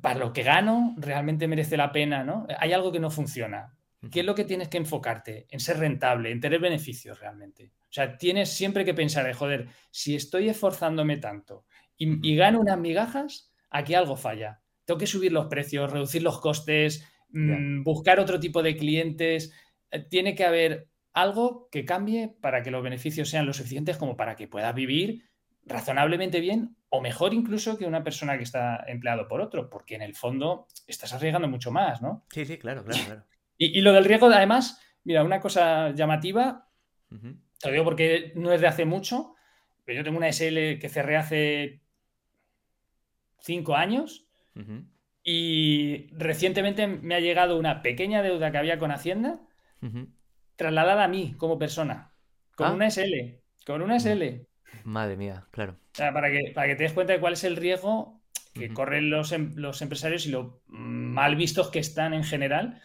para lo que gano, realmente merece la pena, ¿no? Hay algo que no funciona. ¿Qué es lo que tienes que enfocarte? En ser rentable, en tener beneficios realmente. O sea, tienes siempre que pensar, joder, si estoy esforzándome tanto y, gano unas migajas, aquí algo falla. Tengo que subir los precios, reducir los costes, mm, buscar otro tipo de clientes. Eh, tiene que haber algo que cambie para que los beneficios sean lo suficientes como para que puedas vivir razonablemente bien o mejor incluso que una persona que está empleado por otro, porque en el fondo estás arriesgando mucho más, ¿no? Sí, sí, claro, claro, claro. Y, lo del riesgo, además, mira, una cosa llamativa, te lo digo porque no es de hace mucho, pero yo tengo una SL que cerré hace cinco años y recientemente me ha llegado una pequeña deuda que había con Hacienda trasladada a mí como persona, con ah. una SL, con una SL. Madre mía, claro. O sea, para que, para que te des cuenta de cuál es el riesgo que corren los, em, los, empresarios y lo mal vistos que están en general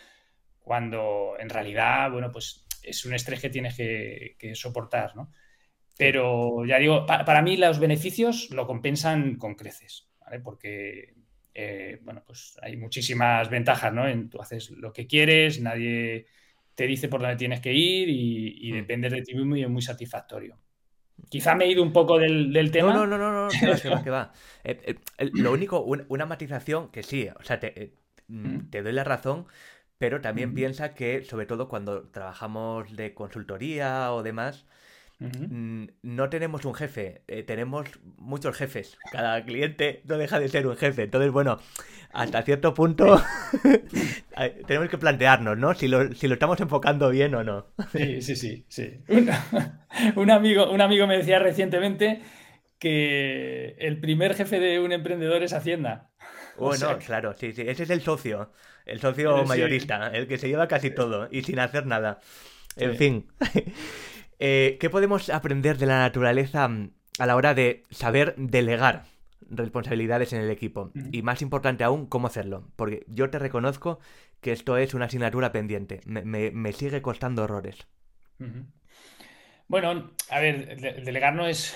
cuando en realidad, bueno, pues es un estrés que tienes que, soportar, ¿no? Pero ya digo, para mí los beneficios lo compensan con creces, ¿vale? Porque, eh, bueno, pues hay muchísimas ventajas, ¿no? En, tú haces lo que quieres, nadie te dice por dónde tienes que ir y, mm. dependes de ti mismo y es muy satisfactorio. Quizá me he ido un poco del, tema. No, no, no, no, no, que va, que va. Eh, eh, lo único, una, matización que sí, o sea, te, mm, te doy la razón, pero también piensa que, sobre todo cuando trabajamos de consultoría o demás, mm, no tenemos un jefe, eh, tenemos muchos jefes. Cada cliente no deja de ser un jefe. Entonces, bueno, hasta cierto punto tenemos que plantearnos, ¿no? Si lo, si lo, estamos enfocando bien o no. Sí, sí, sí, sí. Un, amigo, un amigo me decía recientemente que el primer jefe de un emprendedor es Hacienda. Bueno, claro, sí, sí. Ese es el socio. El socio mayorista, el que se lleva casi todo y sin hacer nada. En fin. Eh, ¿Qué podemos aprender de la naturaleza mm, a la hora de saber delegar? responsabilidades en el equipo. Y más importante aún, cómo hacerlo. Porque yo te reconozco que esto es una asignatura pendiente. Me, sigue costando errores. Bueno, a ver, delegar no es,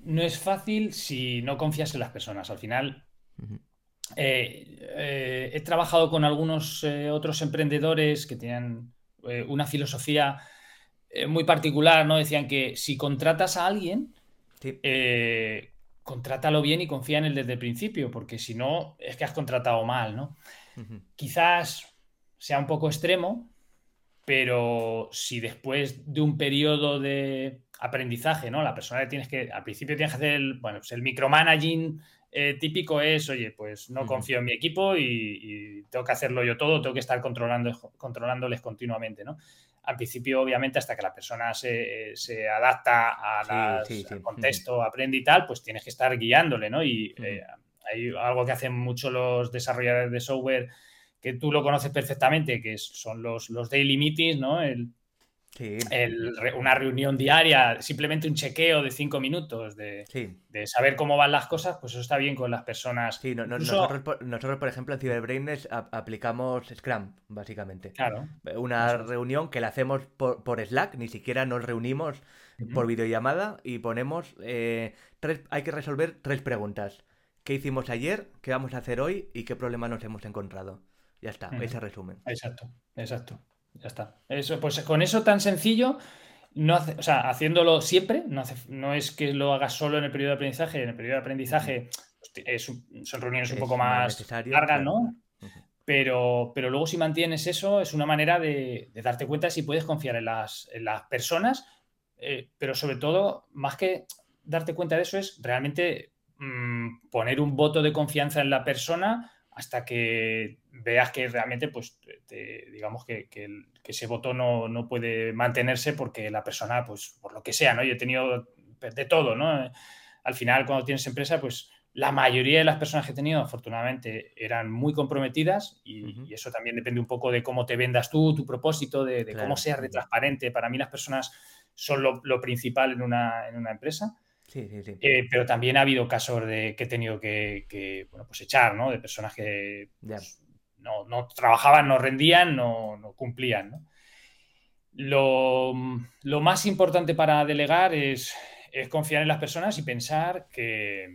no es fácil si no confías en las personas. Al final, eh, eh, he trabajado con algunos eh, otros emprendedores que tenían una filosofía muy particular, ¿no? Decían que si contratas a alguien, contrátalo bien y confía en él desde el principio, porque si no, es que has contratado mal, ¿no? Quizás sea un poco extremo, pero si después de un periodo de aprendizaje, ¿no? La persona que tienes que, al principio tienes que hacer el, bueno, pues el micromanaging eh, típico es, oye, pues no confío en mi equipo y, tengo que hacerlo yo todo, tengo que estar controlando, controlándoles continuamente, ¿no? Al principio, obviamente, hasta que la persona se, adapta al contexto, aprende y tal, pues tienes que estar guiándole, ¿no? Y eh, hay algo que hacen mucho los desarrolladores de software que tú lo conoces perfectamente, que son los, los daily meetings, ¿no? El, una reunión diaria, simplemente un chequeo de cinco minutos, de, saber cómo van las cosas, pues eso está bien con las personas. Sí, nosotros, por, ejemplo, en CyberBrainers aplicamos Scrum, básicamente. Claro. Una reunión que la hacemos por, Slack, ni siquiera nos reunimos por videollamada y ponemos, eh, tres, hay que resolver tres preguntas. ¿Qué hicimos ayer? ¿Qué vamos a hacer hoy? ¿Y qué problemas nos hemos encontrado? Ya está, ese resumen. Exacto, exacto. Ya está. Eso, pues con eso tan sencillo, no o sea, haciéndolo siempre, no, no, es que lo hagas solo en el periodo de aprendizaje. En el periodo de aprendizaje son reuniones un poco más largas, ¿no? Pero, pero luego si mantienes eso, es una manera de, darte cuenta si puedes confiar en las, las personas, eh, pero sobre todo, más que darte cuenta de eso, es realmente mm, poner un voto de confianza en la persona hasta que veas que realmente, pues, digamos que, ese voto no, puede mantenerse porque la persona, pues, por lo que sea, ¿no? Yo he tenido de todo, ¿no? Al final, cuando tienes empresa, pues, la mayoría de las personas que he tenido, afortunadamente, eran muy comprometidas y, eso también depende un poco de cómo te vendas tú, tu propósito, de, cómo seas de transparente. Para mí las personas son lo, principal en una, en una empresa. Eh, pero también ha habido casos de que he tenido que, bueno, pues echar, ¿no? De personas que pues, no, trabajaban, no rendían, no, cumplían, Lo, más importante para delegar es, confiar en las personas y pensar que,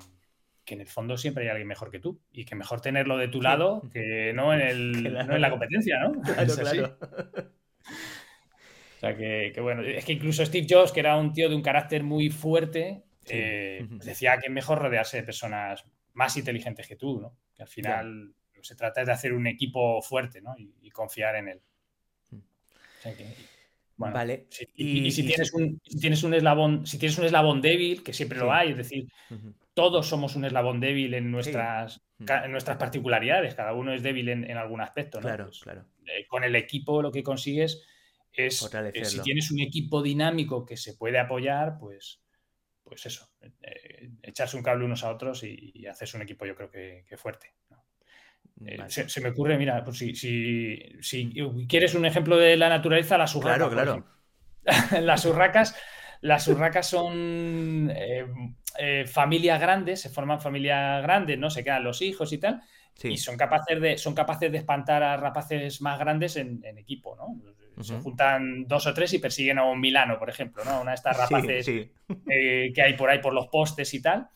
en el fondo siempre hay alguien mejor que tú y que mejor tenerlo de tu lado que no en, el, en la competencia, ¿no? Claro, claro. O sea que, bueno, es que incluso Steve Jobs, que era un tío de un carácter muy fuerte, eh, decía que es mejor rodearse de personas más inteligentes que tú, ¿no? Que al final se trata de hacer un equipo fuerte, ¿no? Y, confiar en él. vale. y, si, tienes un, tienes un eslabón, si tienes un eslabón débil, que siempre lo hay, es decir, todos somos un eslabón débil en nuestras, nuestras particularidades, cada uno es débil en, algún aspecto, ¿no? Claro, pues, claro. Eh, con el equipo lo que consigues es, eh, si tienes un equipo dinámico que se puede apoyar, pues pues eso, eh, echarse un cable unos a otros y, hacerse un equipo yo creo que, fuerte. Eh, se, me ocurre, mira, pues si, si, quieres un ejemplo de la naturaleza, las urracas. Claro, claro. las urracas, las urracas son eh, familias grandes, se forman familias grandes, ¿no? Se quedan los hijos y tal. Y son capaces, de, son capaces de espantar a rapaces más grandes en, en equipo, ¿no? Se juntan dos o tres y persiguen a un Milano, por ejemplo, ¿no? Una de estas rapaces eh, que hay por ahí por los postes y tal,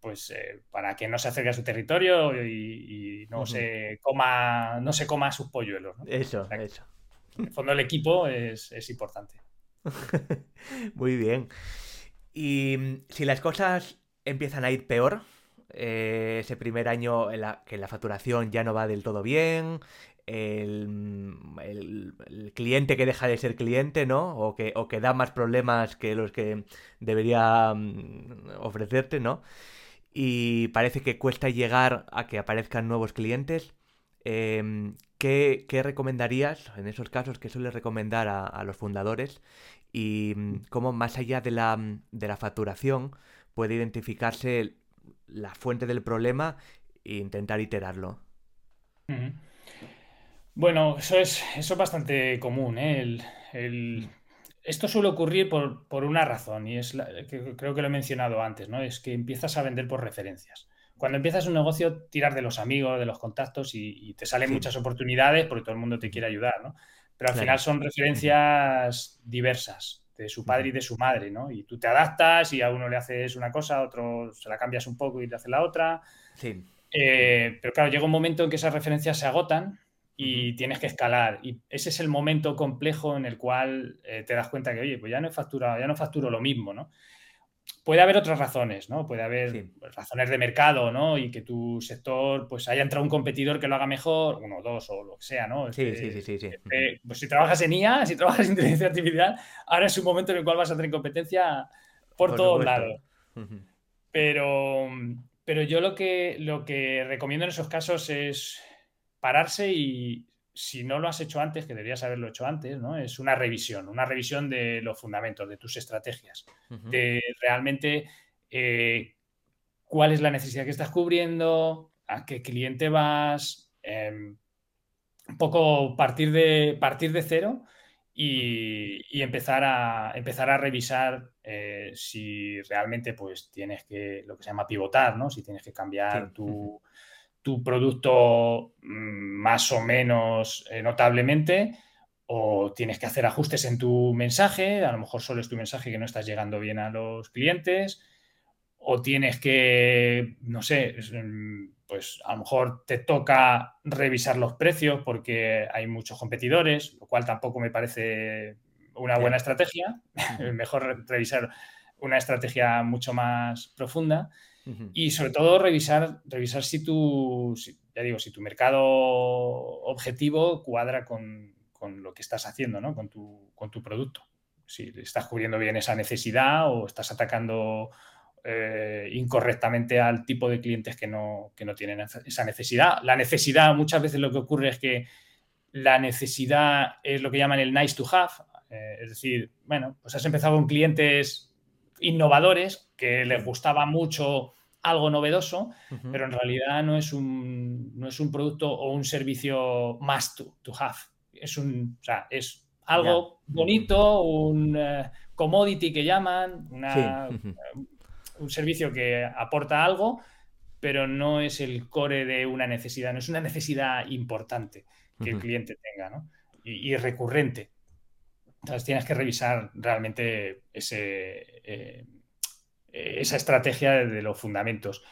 pues eh, para que no se acerque a su territorio y, no, se coma, no se coma sus polluelos. Eso, eso. En el fondo el equipo es, importante. Muy bien. Y mm, si las cosas empiezan a ir peor, eh, ese primer año que la facturación ya no va del todo bien, el, cliente que deja de ser cliente, ¿no? O que, o que da más problemas que los que debería mm, ofrecerte, ¿no? Y parece que cuesta llegar a que aparezcan nuevos clientes. Em, ¿qué, recomendarías en esos casos que suele recomendar a, los fundadores? Y mm, cómo más allá de la, de la facturación puede identificarse la fuente del problema e intentar iterarlo. Bueno, eso es, eso es bastante común. ¿eh? esto suele ocurrir por, una razón, y es que creo que lo he mencionado antes, ¿no? Es que empiezas a vender por referencias. cuando empiezas un negocio, tirar de los amigos, de los contactos y, te salen muchas oportunidades porque todo el mundo te quiere ayudar, ¿no? Pero al final son referencias diversas de su padre y de su madre, ¿no? Y tú te adaptas y a uno le haces una cosa, a otro se la cambias un poco y le haces la otra. Sí. Eh, pero claro, llega un momento en que esas referencias se agotan y tienes que escalar. Y ese es el momento complejo en el cual eh, te das cuenta que, oye, pues ya no he facturado, ya no facturo lo mismo, ¿no? Puede haber otras razones, ¿no? Puede haber razones de mercado, ¿no? Y que tu sector, pues haya entrado un competidor que lo haga mejor, uno o dos o lo que sea, ¿no? Sí, sí, sí, sí, pues si trabajas en IA, si trabajas en inteligencia artificial, ahora es un momento en el cual vas a tener competencia por, todos lados. Pero, pero yo lo que, lo que recomiendo en esos casos es pararse y si no lo has hecho antes, que deberías haberlo hecho antes, ¿no? Es una revisión, una revisión de los fundamentos, de tus estrategias, de realmente eh, cuál es la necesidad que estás cubriendo, a qué cliente vas, em, un poco partir de, partir de cero y, empezar, a, empezar a revisar eh, si realmente pues tienes que, lo que se llama pivotar, ¿no? Si tienes que cambiar tu tu producto mm, más o menos eh, notablemente o tienes que hacer ajustes en tu mensaje, a lo mejor solo es tu mensaje que no estás llegando bien a los clientes, o tienes que, no sé, mm, pues a lo mejor te toca revisar los precios porque hay muchos competidores, lo cual tampoco me parece una buena estrategia, mejor revisar una estrategia mucho más profunda. Y sobre todo revisar, revisar si tu, ya digo, si tu mercado objetivo cuadra con, lo que estás haciendo, ¿no? Con tu, con tu producto. Si estás cubriendo bien esa necesidad o estás atacando eh, incorrectamente al tipo de clientes que no, no tienen esa necesidad. La necesidad, muchas veces lo que ocurre es que la necesidad es lo que llaman el nice to have. Eh, es decir, bueno, pues has empezado con clientes innovadores, que les gustaba mucho algo novedoso, pero en realidad no es, un, no es un producto o un servicio must to, have. Es, un, es algo bonito, un eh, commodity que llaman, un servicio que aporta algo, pero no es el core de una necesidad, no es una necesidad importante que el cliente tenga y recurrente. Entonces tienes que revisar realmente ese, eh, esa estrategia de, los fundamentos.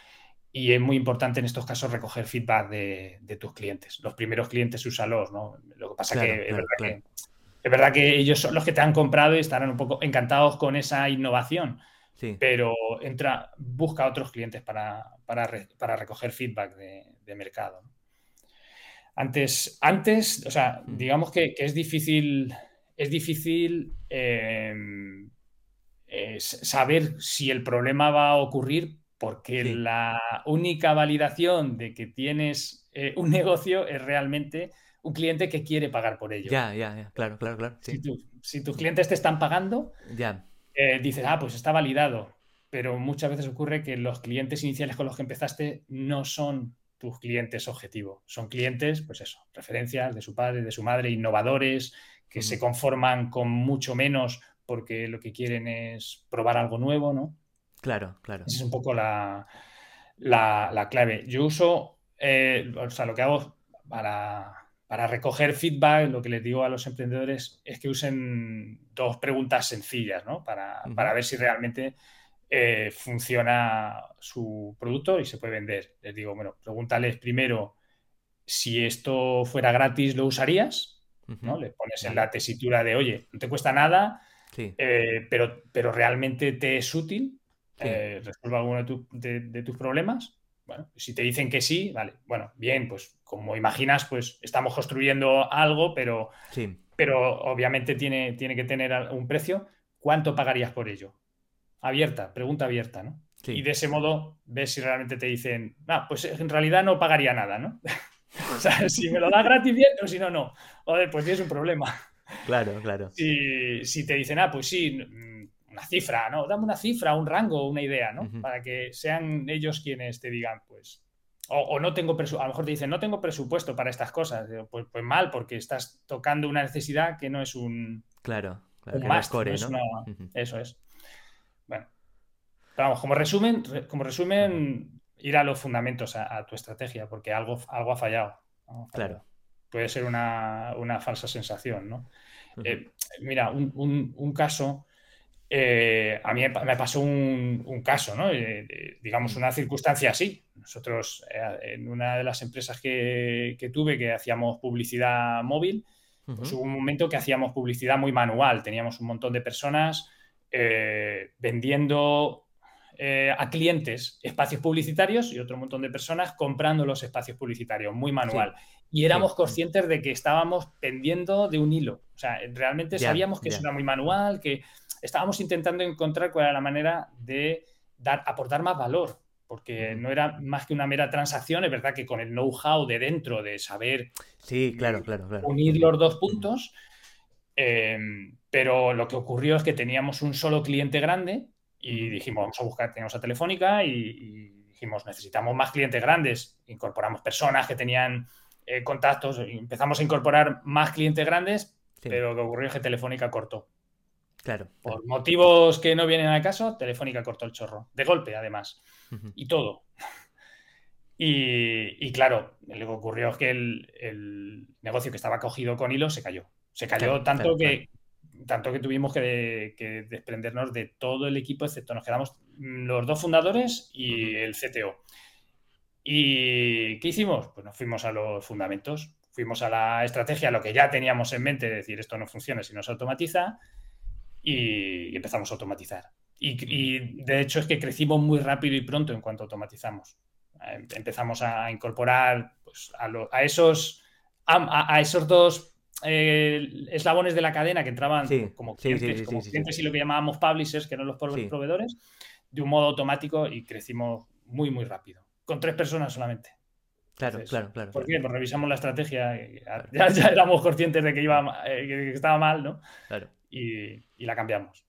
Y es muy importante en estos casos recoger feedback de, tus clientes. Los primeros clientes, úsalos, ¿no? Lo que pasa que, es verdad que es verdad que ellos son los que te han comprado y estarán un poco encantados con esa innovación. Pero entra, busca otros clientes para, para, recoger feedback de, mercado. Antes, antes, o sea, mm. digamos que, que es difícil es difícil em, saber si el problema va a ocurrir porque la única validación de que tienes eh, un negocio es realmente un cliente que quiere pagar por ello. Ya, ya, ya, claro, claro, claro. Si, tus clientes te están pagando, ya. Eh, dices, ah, pues está validado. Pero muchas veces ocurre que los clientes iniciales con los que empezaste no son tus clientes objetivo. Son clientes, pues eso, referencias de su padre, de su madre, innovadores, que se conforman con mucho menos porque lo que quieren es probar algo nuevo, ¿no? Claro, claro. Esa es un poco la, clave. Yo uso, eh, o sea, lo que hago para, recoger feedback, lo que les digo a los emprendedores es que usen dos preguntas sencillas, ¿no? Para, ver si realmente eh, funciona su producto y se puede vender. Les digo, bueno, pregúntales primero si esto fuera gratis, ¿lo usarías? ¿No? Le pones en la tesitura de, oye, no te cuesta nada, eh, pero, pero realmente te es útil, eh, resuelve alguno de, tus problemas. Bueno, si te dicen que sí, vale, bueno, bien, pues como imaginas, pues estamos construyendo algo, pero, pero obviamente tiene, tiene que tener un precio. ¿Cuánto pagarías por ello? Abierta, pregunta abierta, ¿no? Y de ese modo ves si realmente te dicen, ah, pues en realidad no pagaría nada, ¿no? O sea, si me lo da gratis, bien, pero si no, no. Joder, pues tienes un problema. Claro, claro. Si, si te dicen, ah, pues sí, mm, una cifra, ¿no? Dame una cifra, un rango, una idea, ¿no? Para que sean ellos quienes te digan, pues. O, no tengo presupuesto, a lo mejor te dicen, no tengo presupuesto para estas cosas. Pues, pues mal, porque estás tocando una necesidad que no es un. Claro, claro más, core, Eso es. Bueno. vamos, como resumen, como resumen, ir a los fundamentos, a, tu estrategia, porque algo, algo ha fallado. Claro. Puede ser una, falsa sensación, ¿no? Eh, mira, un, caso, eh, a mí me pasó un, caso, ¿no? Eh, digamos, una circunstancia así. Nosotros, en una de las empresas que, tuve, que hacíamos publicidad móvil, pues hubo un momento que hacíamos publicidad muy manual. Teníamos un montón de personas vendiendo eh, a clientes espacios publicitarios y otro montón de personas comprando los espacios publicitarios, muy manual. y éramos conscientes de que estábamos pendiendo de un hilo. O sea, realmente sabíamos que eso era muy manual, que estábamos intentando encontrar cuál era la manera de dar, aportar más valor, porque no era más que una mera transacción, es verdad que con el know-how de dentro, de saber sí, claro, claro, unir los dos puntos, eh, pero lo que ocurrió es que teníamos un solo cliente grande y dijimos, vamos a buscar, teníamos a Telefónica y, dijimos, necesitamos más clientes grandes. Incorporamos personas que tenían eh, contactos, empezamos a incorporar más clientes grandes, pero lo que ocurrió es que Telefónica cortó. Claro. Por motivos que no vienen al caso, Telefónica cortó el chorro. De golpe, además. Y todo. Y, claro, lo que ocurrió es que el, negocio que estaba cogido con hilo se cayó. Se cayó tanto que tanto que tuvimos que, desprendernos de todo el equipo, excepto nos quedamos los dos fundadores y el CTO. ¿Y qué hicimos? Pues nos fuimos a los fundamentos, fuimos a la estrategia, lo que ya teníamos en mente, decir, esto no funciona si no se automatiza, y, empezamos a automatizar. Y, de hecho es que crecimos muy rápido y pronto en cuanto automatizamos. Em, empezamos a incorporar pues, a, esos, a esos dos eh, eslabones de la cadena que entraban como, clientes, y lo que llamábamos publishers, que eran los proveedores, de un modo automático y crecimos muy, muy rápido. Con tres personas solamente. Claro, claro, claro. ¿Por qué? Pues revisamos la estrategia, ya, ya, éramos conscientes de que, iba, eh, que estaba mal, ¿no? Claro. Y, la cambiamos.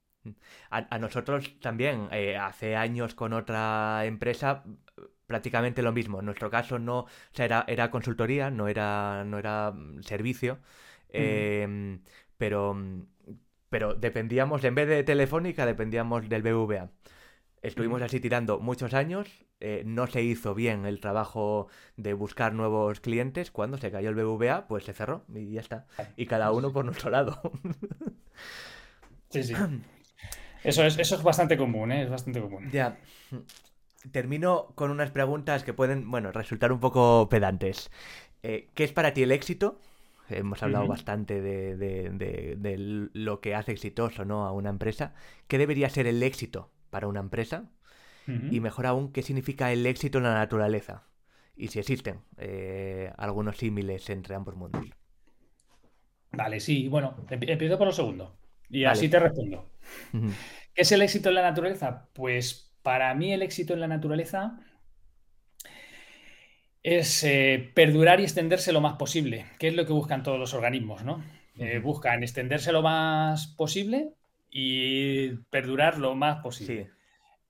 A, nosotros también, eh, hace años con otra empresa, prácticamente lo mismo. En nuestro caso no, o sea, era, era consultoría, no era, no era mm, Em, pero, pero dependíamos, en vez de Telefónica, dependíamos del BVA. Estuvimos así tirando muchos años, eh, no se hizo bien el trabajo de buscar nuevos clientes. Cuando se cayó el BVA, pues se cerró y ya está. Y cada uno por nuestro lado. Sí, sí. Eso es, eso es bastante común, ¿eh? Es bastante común. Ya. Termino con unas preguntas que pueden, bueno, resultar un poco pedantes. Eh, ¿Qué es para ti el éxito? Hemos hablado bastante de, lo que hace exitoso ¿no? a una empresa. ¿Qué debería ser el éxito para una empresa? Y mejor aún, ¿qué significa el éxito en la naturaleza? Y si existen eh, algunos símiles entre ambos mundos. Vale, sí, bueno, empiezo por lo segundo. Y así te respondo. ¿Qué es el éxito en la naturaleza? Pues para mí el éxito en la naturaleza es eh, perdurar y extenderse lo más posible, que es lo que buscan todos los organismos, ¿no? Eh, buscan extenderse lo más posible y perdurar lo más posible.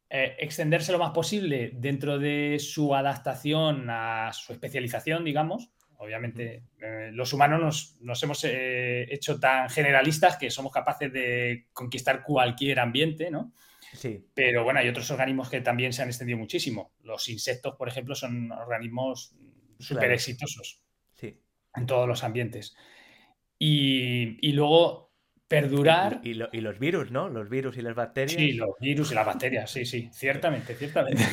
Eh, extenderse lo más posible dentro de su adaptación a su especialización, digamos. Obviamente, los humanos nos, nos hemos hecho tan generalistas que somos capaces de conquistar cualquier ambiente, ¿no? Sí. Pero bueno, hay otros organismos que también se han extendido muchísimo. Los insectos, por ejemplo, son organismos súper exitosos sí. en todos los ambientes. Y, y luego perdurar. Y, los virus, ¿no? Los virus y las bacterias. Sí, los virus y las bacterias, sí, sí, ciertamente, ciertamente.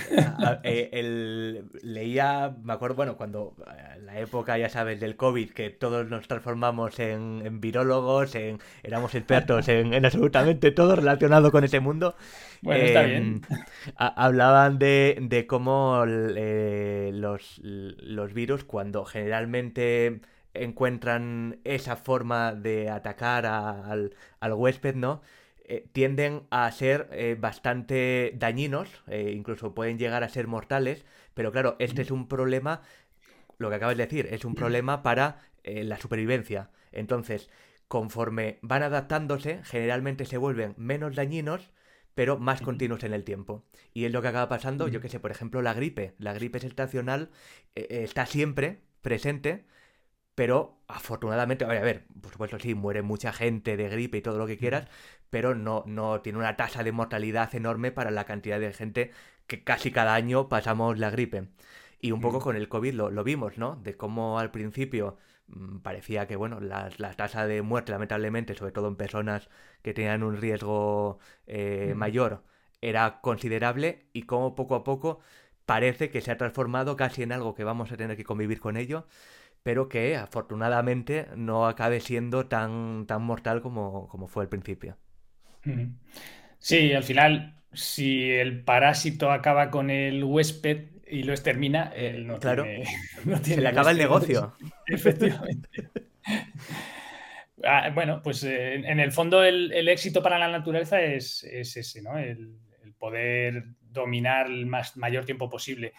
Eh, leía, me acuerdo, bueno, cuando eh, la época, ya sabes, del COVID, que todos nos transformamos en, virólogos, en, éramos expertos en, absolutamente todo relacionado con ese mundo. Bueno, está bien. Em, hablaban de, de cómo eh, los, los virus, cuando generalmente encuentran esa forma de atacar al, huésped, ¿no? Eh, tienden a ser eh, bastante dañinos, eh, incluso pueden llegar a ser mortales, pero claro, este es un problema, lo que acabas de decir, es un problema para la supervivencia. Entonces, conforme van adaptándose, generalmente se vuelven menos dañinos, pero más continuos en el tiempo. Y es lo que acaba pasando, yo que sé, por ejemplo, la gripe. La gripe estacional está siempre presente, pero afortunadamente, a ver, por supuesto sí, muere mucha gente de gripe y todo lo que quieras, pero no, no tiene una tasa de mortalidad enorme para la cantidad de gente que casi cada año pasamos la gripe. Y un poco con el COVID lo, lo vimos, ¿no? De cómo al principio mm, parecía que, bueno, la, tasa de muerte, lamentablemente, sobre todo en personas que tenían un riesgo eh, mm. mayor, era considerable y cómo poco a poco parece que se ha transformado casi en algo que vamos a tener que convivir con ello, pero que afortunadamente no acabe siendo tan, tan mortal como, como fue al principio. Sí, al final, si el parásito acaba con el huésped y lo extermina, él no claro. Se le acaba el negocio. Efectivamente. Ah, bueno, pues eh, en el fondo el, éxito para la naturaleza es, ese, ¿no? El, poder dominar el más, mayor tiempo posible.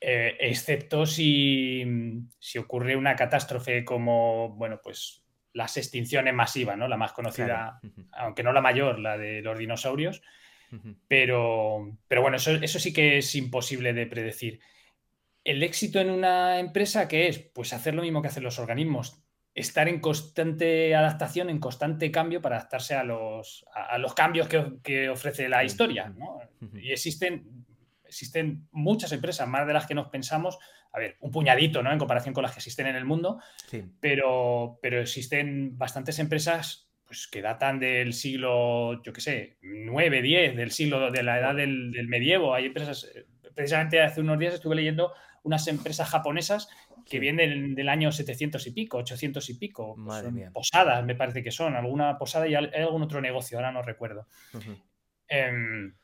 Eh, excepto si, si, ocurre una catástrofe como, bueno, pues las extinciones masivas, ¿no? La más conocida, aunque no la mayor, la de los dinosaurios. Pero, pero bueno, eso, eso sí que es imposible de predecir. El éxito en una empresa, ¿qué es? Pues hacer lo mismo que hacen los organismos, estar en constante adaptación, en constante cambio para adaptarse a los, a, los cambios que, que, ofrece la historia. ¿no? Y existen, existen muchas empresas, más de las que nos pensamos, a ver, un puñadito, ¿no? En comparación con las que existen en el mundo, pero, pero existen bastantes empresas pues que datan del siglo, yo qué sé, 9, 10, del siglo, de la edad del, medievo. Hay empresas, eh, precisamente hace unos días estuve leyendo unas empresas japonesas que vienen del año 700 y pico, 800 y pico. Pues posadas, me parece que son, alguna posada y hay algún otro negocio, ahora no recuerdo. Em,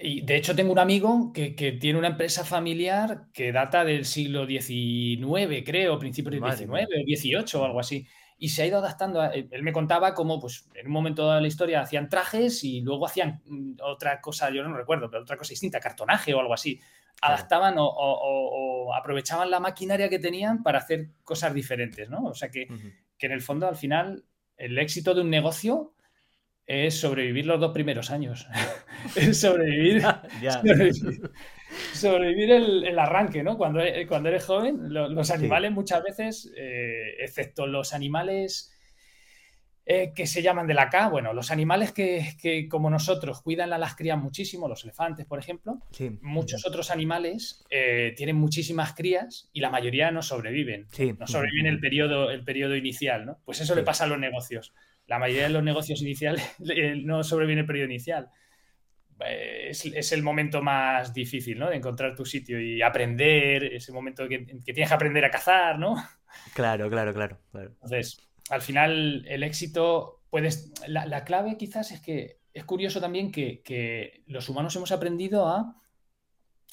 y de hecho tengo un amigo que, tiene una empresa familiar que data del siglo XIX, creo, principios del XIX XVIII o algo así y se ha ido adaptando. él me contaba cómo, pues, en un momento de la historia hacían trajes y luego hacían mm, otra cosa, yo no recuerdo, pero otra cosa distinta, cartonaje o algo así. Adaptaban o, aprovechaban la maquinaria que tenían para hacer cosas diferentes, ¿no? O sea que, que en el fondo, al final, el éxito de un negocio es sobrevivir los dos primeros años. es sobrevivir, sobrevivir, sobrevivir el, arranque, ¿no? Cuando, e, cuando eres joven, los animales muchas veces, eh, excepto los animales eh, que se llaman de la K, bueno, los animales que, como nosotros cuidan a las crías muchísimo, los elefantes, por ejemplo, muchos otros animales eh, tienen muchísimas crías y la mayoría no sobreviven. No sobreviven el periodo, el periodo inicial, ¿no? Pues eso le pasa a los negocios. La mayoría de los negocios iniciales no sobreviven el periodo inicial es, el momento más difícil, ¿no? De encontrar tu sitio y aprender, ese momento que, tienes que aprender a cazar, ¿no? Claro, claro, claro. Entonces, al final, el éxito, puedes. La, clave quizás es que es curioso también que, los humanos hemos aprendido a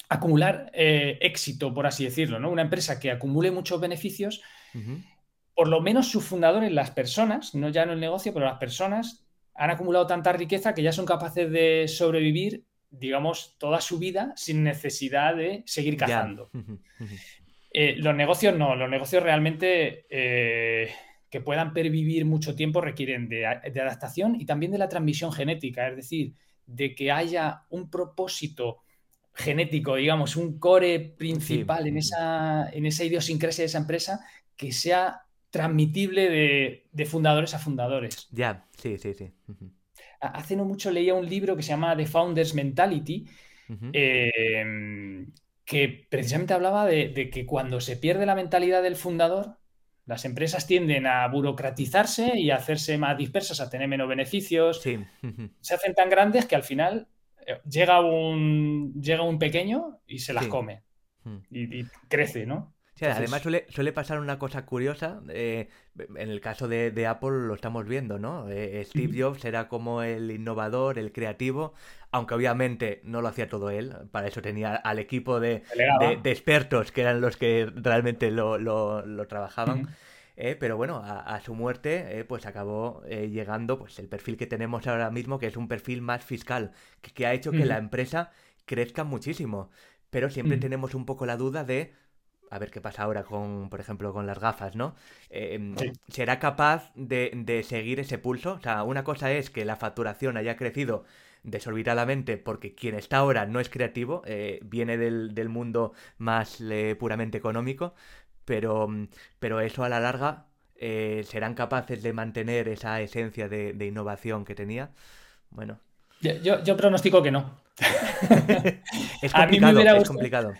acumular eh, éxito, por así decirlo, ¿no? Una empresa que acumule muchos beneficios, por lo menos sus fundadores, las personas, no ya no el negocio, pero las personas han acumulado tanta riqueza que ya son capaces de sobrevivir, digamos, toda su vida sin necesidad de seguir cazando. Eh, los negocios no, los negocios realmente eh, que puedan pervivir mucho tiempo requieren de, adaptación y también de la transmisión genética, es decir, de que haya un propósito genético, digamos, un core principal en, esa, en esa idiosincrasia de esa empresa que sea transmitible de, fundadores a fundadores. Ya, sí, sí, sí. Hace no mucho leía un libro que se llama The Founders Mentality, em, que precisamente hablaba de, que cuando se pierde la mentalidad del fundador, las empresas tienden a burocratizarse y a hacerse más dispersas, a tener menos beneficios. Se hacen tan grandes que al final eh, llega un, llega un pequeño y se las come. y, crece, ¿no? Además suele, pasar una cosa curiosa, eh, en el caso de, Apple lo estamos viendo, ¿no? Eh, Steve Jobs era como el innovador, el creativo, aunque obviamente no lo hacía todo él, para eso tenía al equipo de, expertos que eran los que realmente lo, trabajaban. Eh, pero bueno, a, su muerte pues acabó llegando pues el perfil que tenemos ahora mismo, que es un perfil más fiscal, que, ha hecho que la empresa crezca muchísimo. Pero siempre tenemos un poco la duda de a ver qué pasa ahora con, por ejemplo, con las gafas, ¿no? Em, ¿Será capaz de, seguir ese pulso? O sea, una cosa es que la facturación haya crecido desorbitadamente porque quien está ahora no es creativo, eh, viene del, mundo más eh, puramente económico, pero, pero eso a la larga eh, serán capaces de mantener esa esencia de, innovación que tenía. Bueno. Yo, yo pronostico que no. es complicado, es complicado.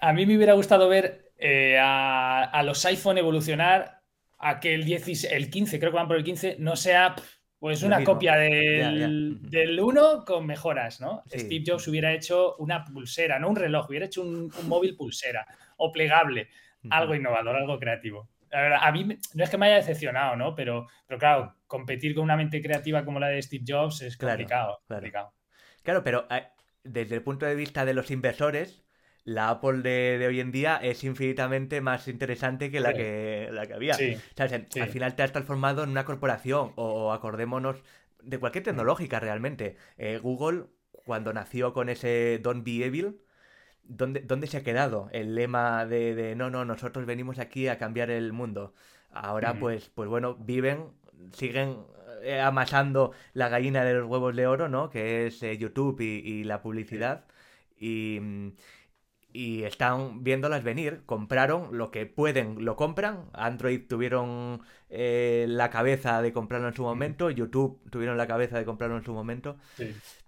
a mí me hubiera gustado ver eh, a, los iPhone evolucionar a que el, el 15, creo que van por el 15, no sea pues una copia del, 1 con mejoras, ¿no? Steve Jobs hubiera hecho una pulsera, no un reloj, hubiera hecho un, móvil pulsera o plegable, algo innovador, algo creativo. a mí no es que me haya decepcionado, ¿no? Pero, pero claro, competir con una mente creativa como la de Steve Jobs es complicado. Claro, pero eh, desde el punto de vista de los inversores, la Apple de, hoy en día es infinitamente más interesante que la, que, la que había. Al final te has transformado en una corporación o, acordémonos de cualquier tecnológica realmente. Eh, Google, cuando nació con ese Don't Be Evil, ¿dónde, ¿dónde, se ha quedado el lema de, no, no, nosotros venimos aquí a cambiar el mundo? Ahora, pues, pues bueno, viven, siguen eh, amasando la gallina de los huevos de oro, ¿no? Que es eh, YouTube y, la publicidad. Y, y están viéndolas venir. Compraron lo que pueden, lo compran. Android tuvieron eh, la cabeza de comprarlo en su momento. YouTube tuvieron la cabeza de comprarlo en su momento.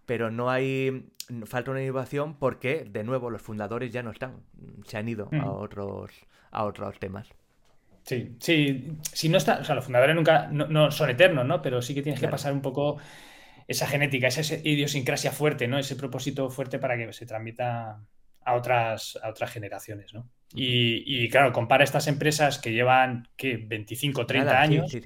Pero no hay. Falta una innovación porque, de nuevo, los fundadores ya no están. Se han ido a otros a otros temas. Sí, sí. Si no está. O sea, los fundadores nunca. No, son eternos, ¿no? Pero sí que tienes que pasar un poco esa genética, esa idiosincrasia fuerte, ¿no? Ese propósito fuerte para que se transmita a otras, a otras generaciones, ¿no? Y, claro, compara estas empresas que llevan ¿qué? 25, 30 años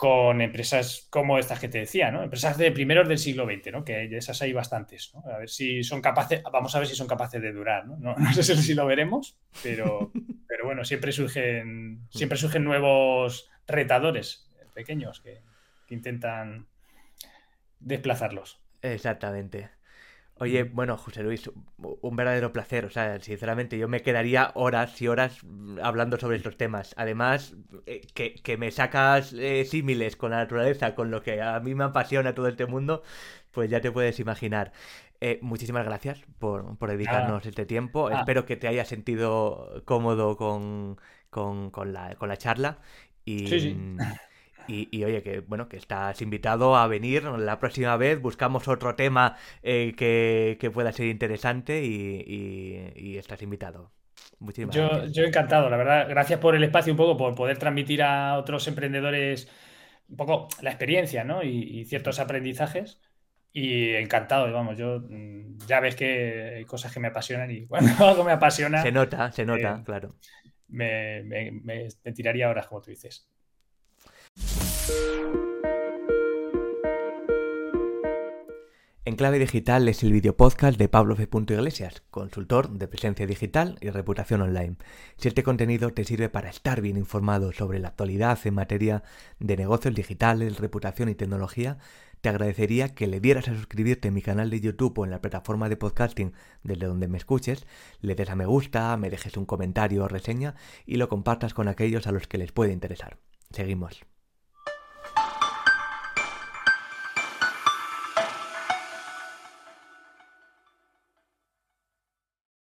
con empresas como estas que te decía, ¿no? Empresas de primeros del siglo XX, ¿no? Que de esas hay bastantes, ¿no? A ver si son capaces, vamos a ver si son capaces de durar, ¿no? No, sé si lo veremos, pero, pero bueno, siempre surgen, siempre surgen nuevos retadores pequeños que intentan desplazarlos. Exactamente. Oye, bueno, José Luis, un verdadero placer. O sea, sinceramente, yo me quedaría horas y horas hablando sobre estos temas. Además, eh, que, me sacas eh, símiles con la naturaleza, con lo que a mí me apasiona todo este mundo, pues ya te puedes imaginar. Eh, muchísimas gracias por, dedicarnos este tiempo. Ah. Espero que te hayas sentido cómodo con, la, con la charla. Y, sí, sí. Y, oye, que bueno, que estás invitado a venir la próxima vez, buscamos otro tema eh, que, pueda ser interesante y, estás invitado. Muchísimas yo, gracias. Yo encantado, la verdad. Gracias por el espacio un poco, por poder transmitir a otros emprendedores un poco la experiencia, ¿no? Y, ciertos aprendizajes. Y encantado, vamos, yo mm, ya ves que hay cosas que me apasionan y cuando algo me apasiona. Se nota, se nota, eh, claro. Me, me, me tiraría horas, como tú dices. En Clave Digital es el video podcast de Pablo F. Iglesias, consultor de presencia digital y reputación online. Si este contenido te sirve para estar bien informado sobre la actualidad en materia de negocios digitales, reputación y tecnología, te agradecería que le dieras a suscribirte en mi canal de YouTube o en la plataforma de podcasting desde donde me escuches, le des a me gusta, me dejes un comentario o reseña y lo compartas con aquellos a los que les puede interesar. Seguimos.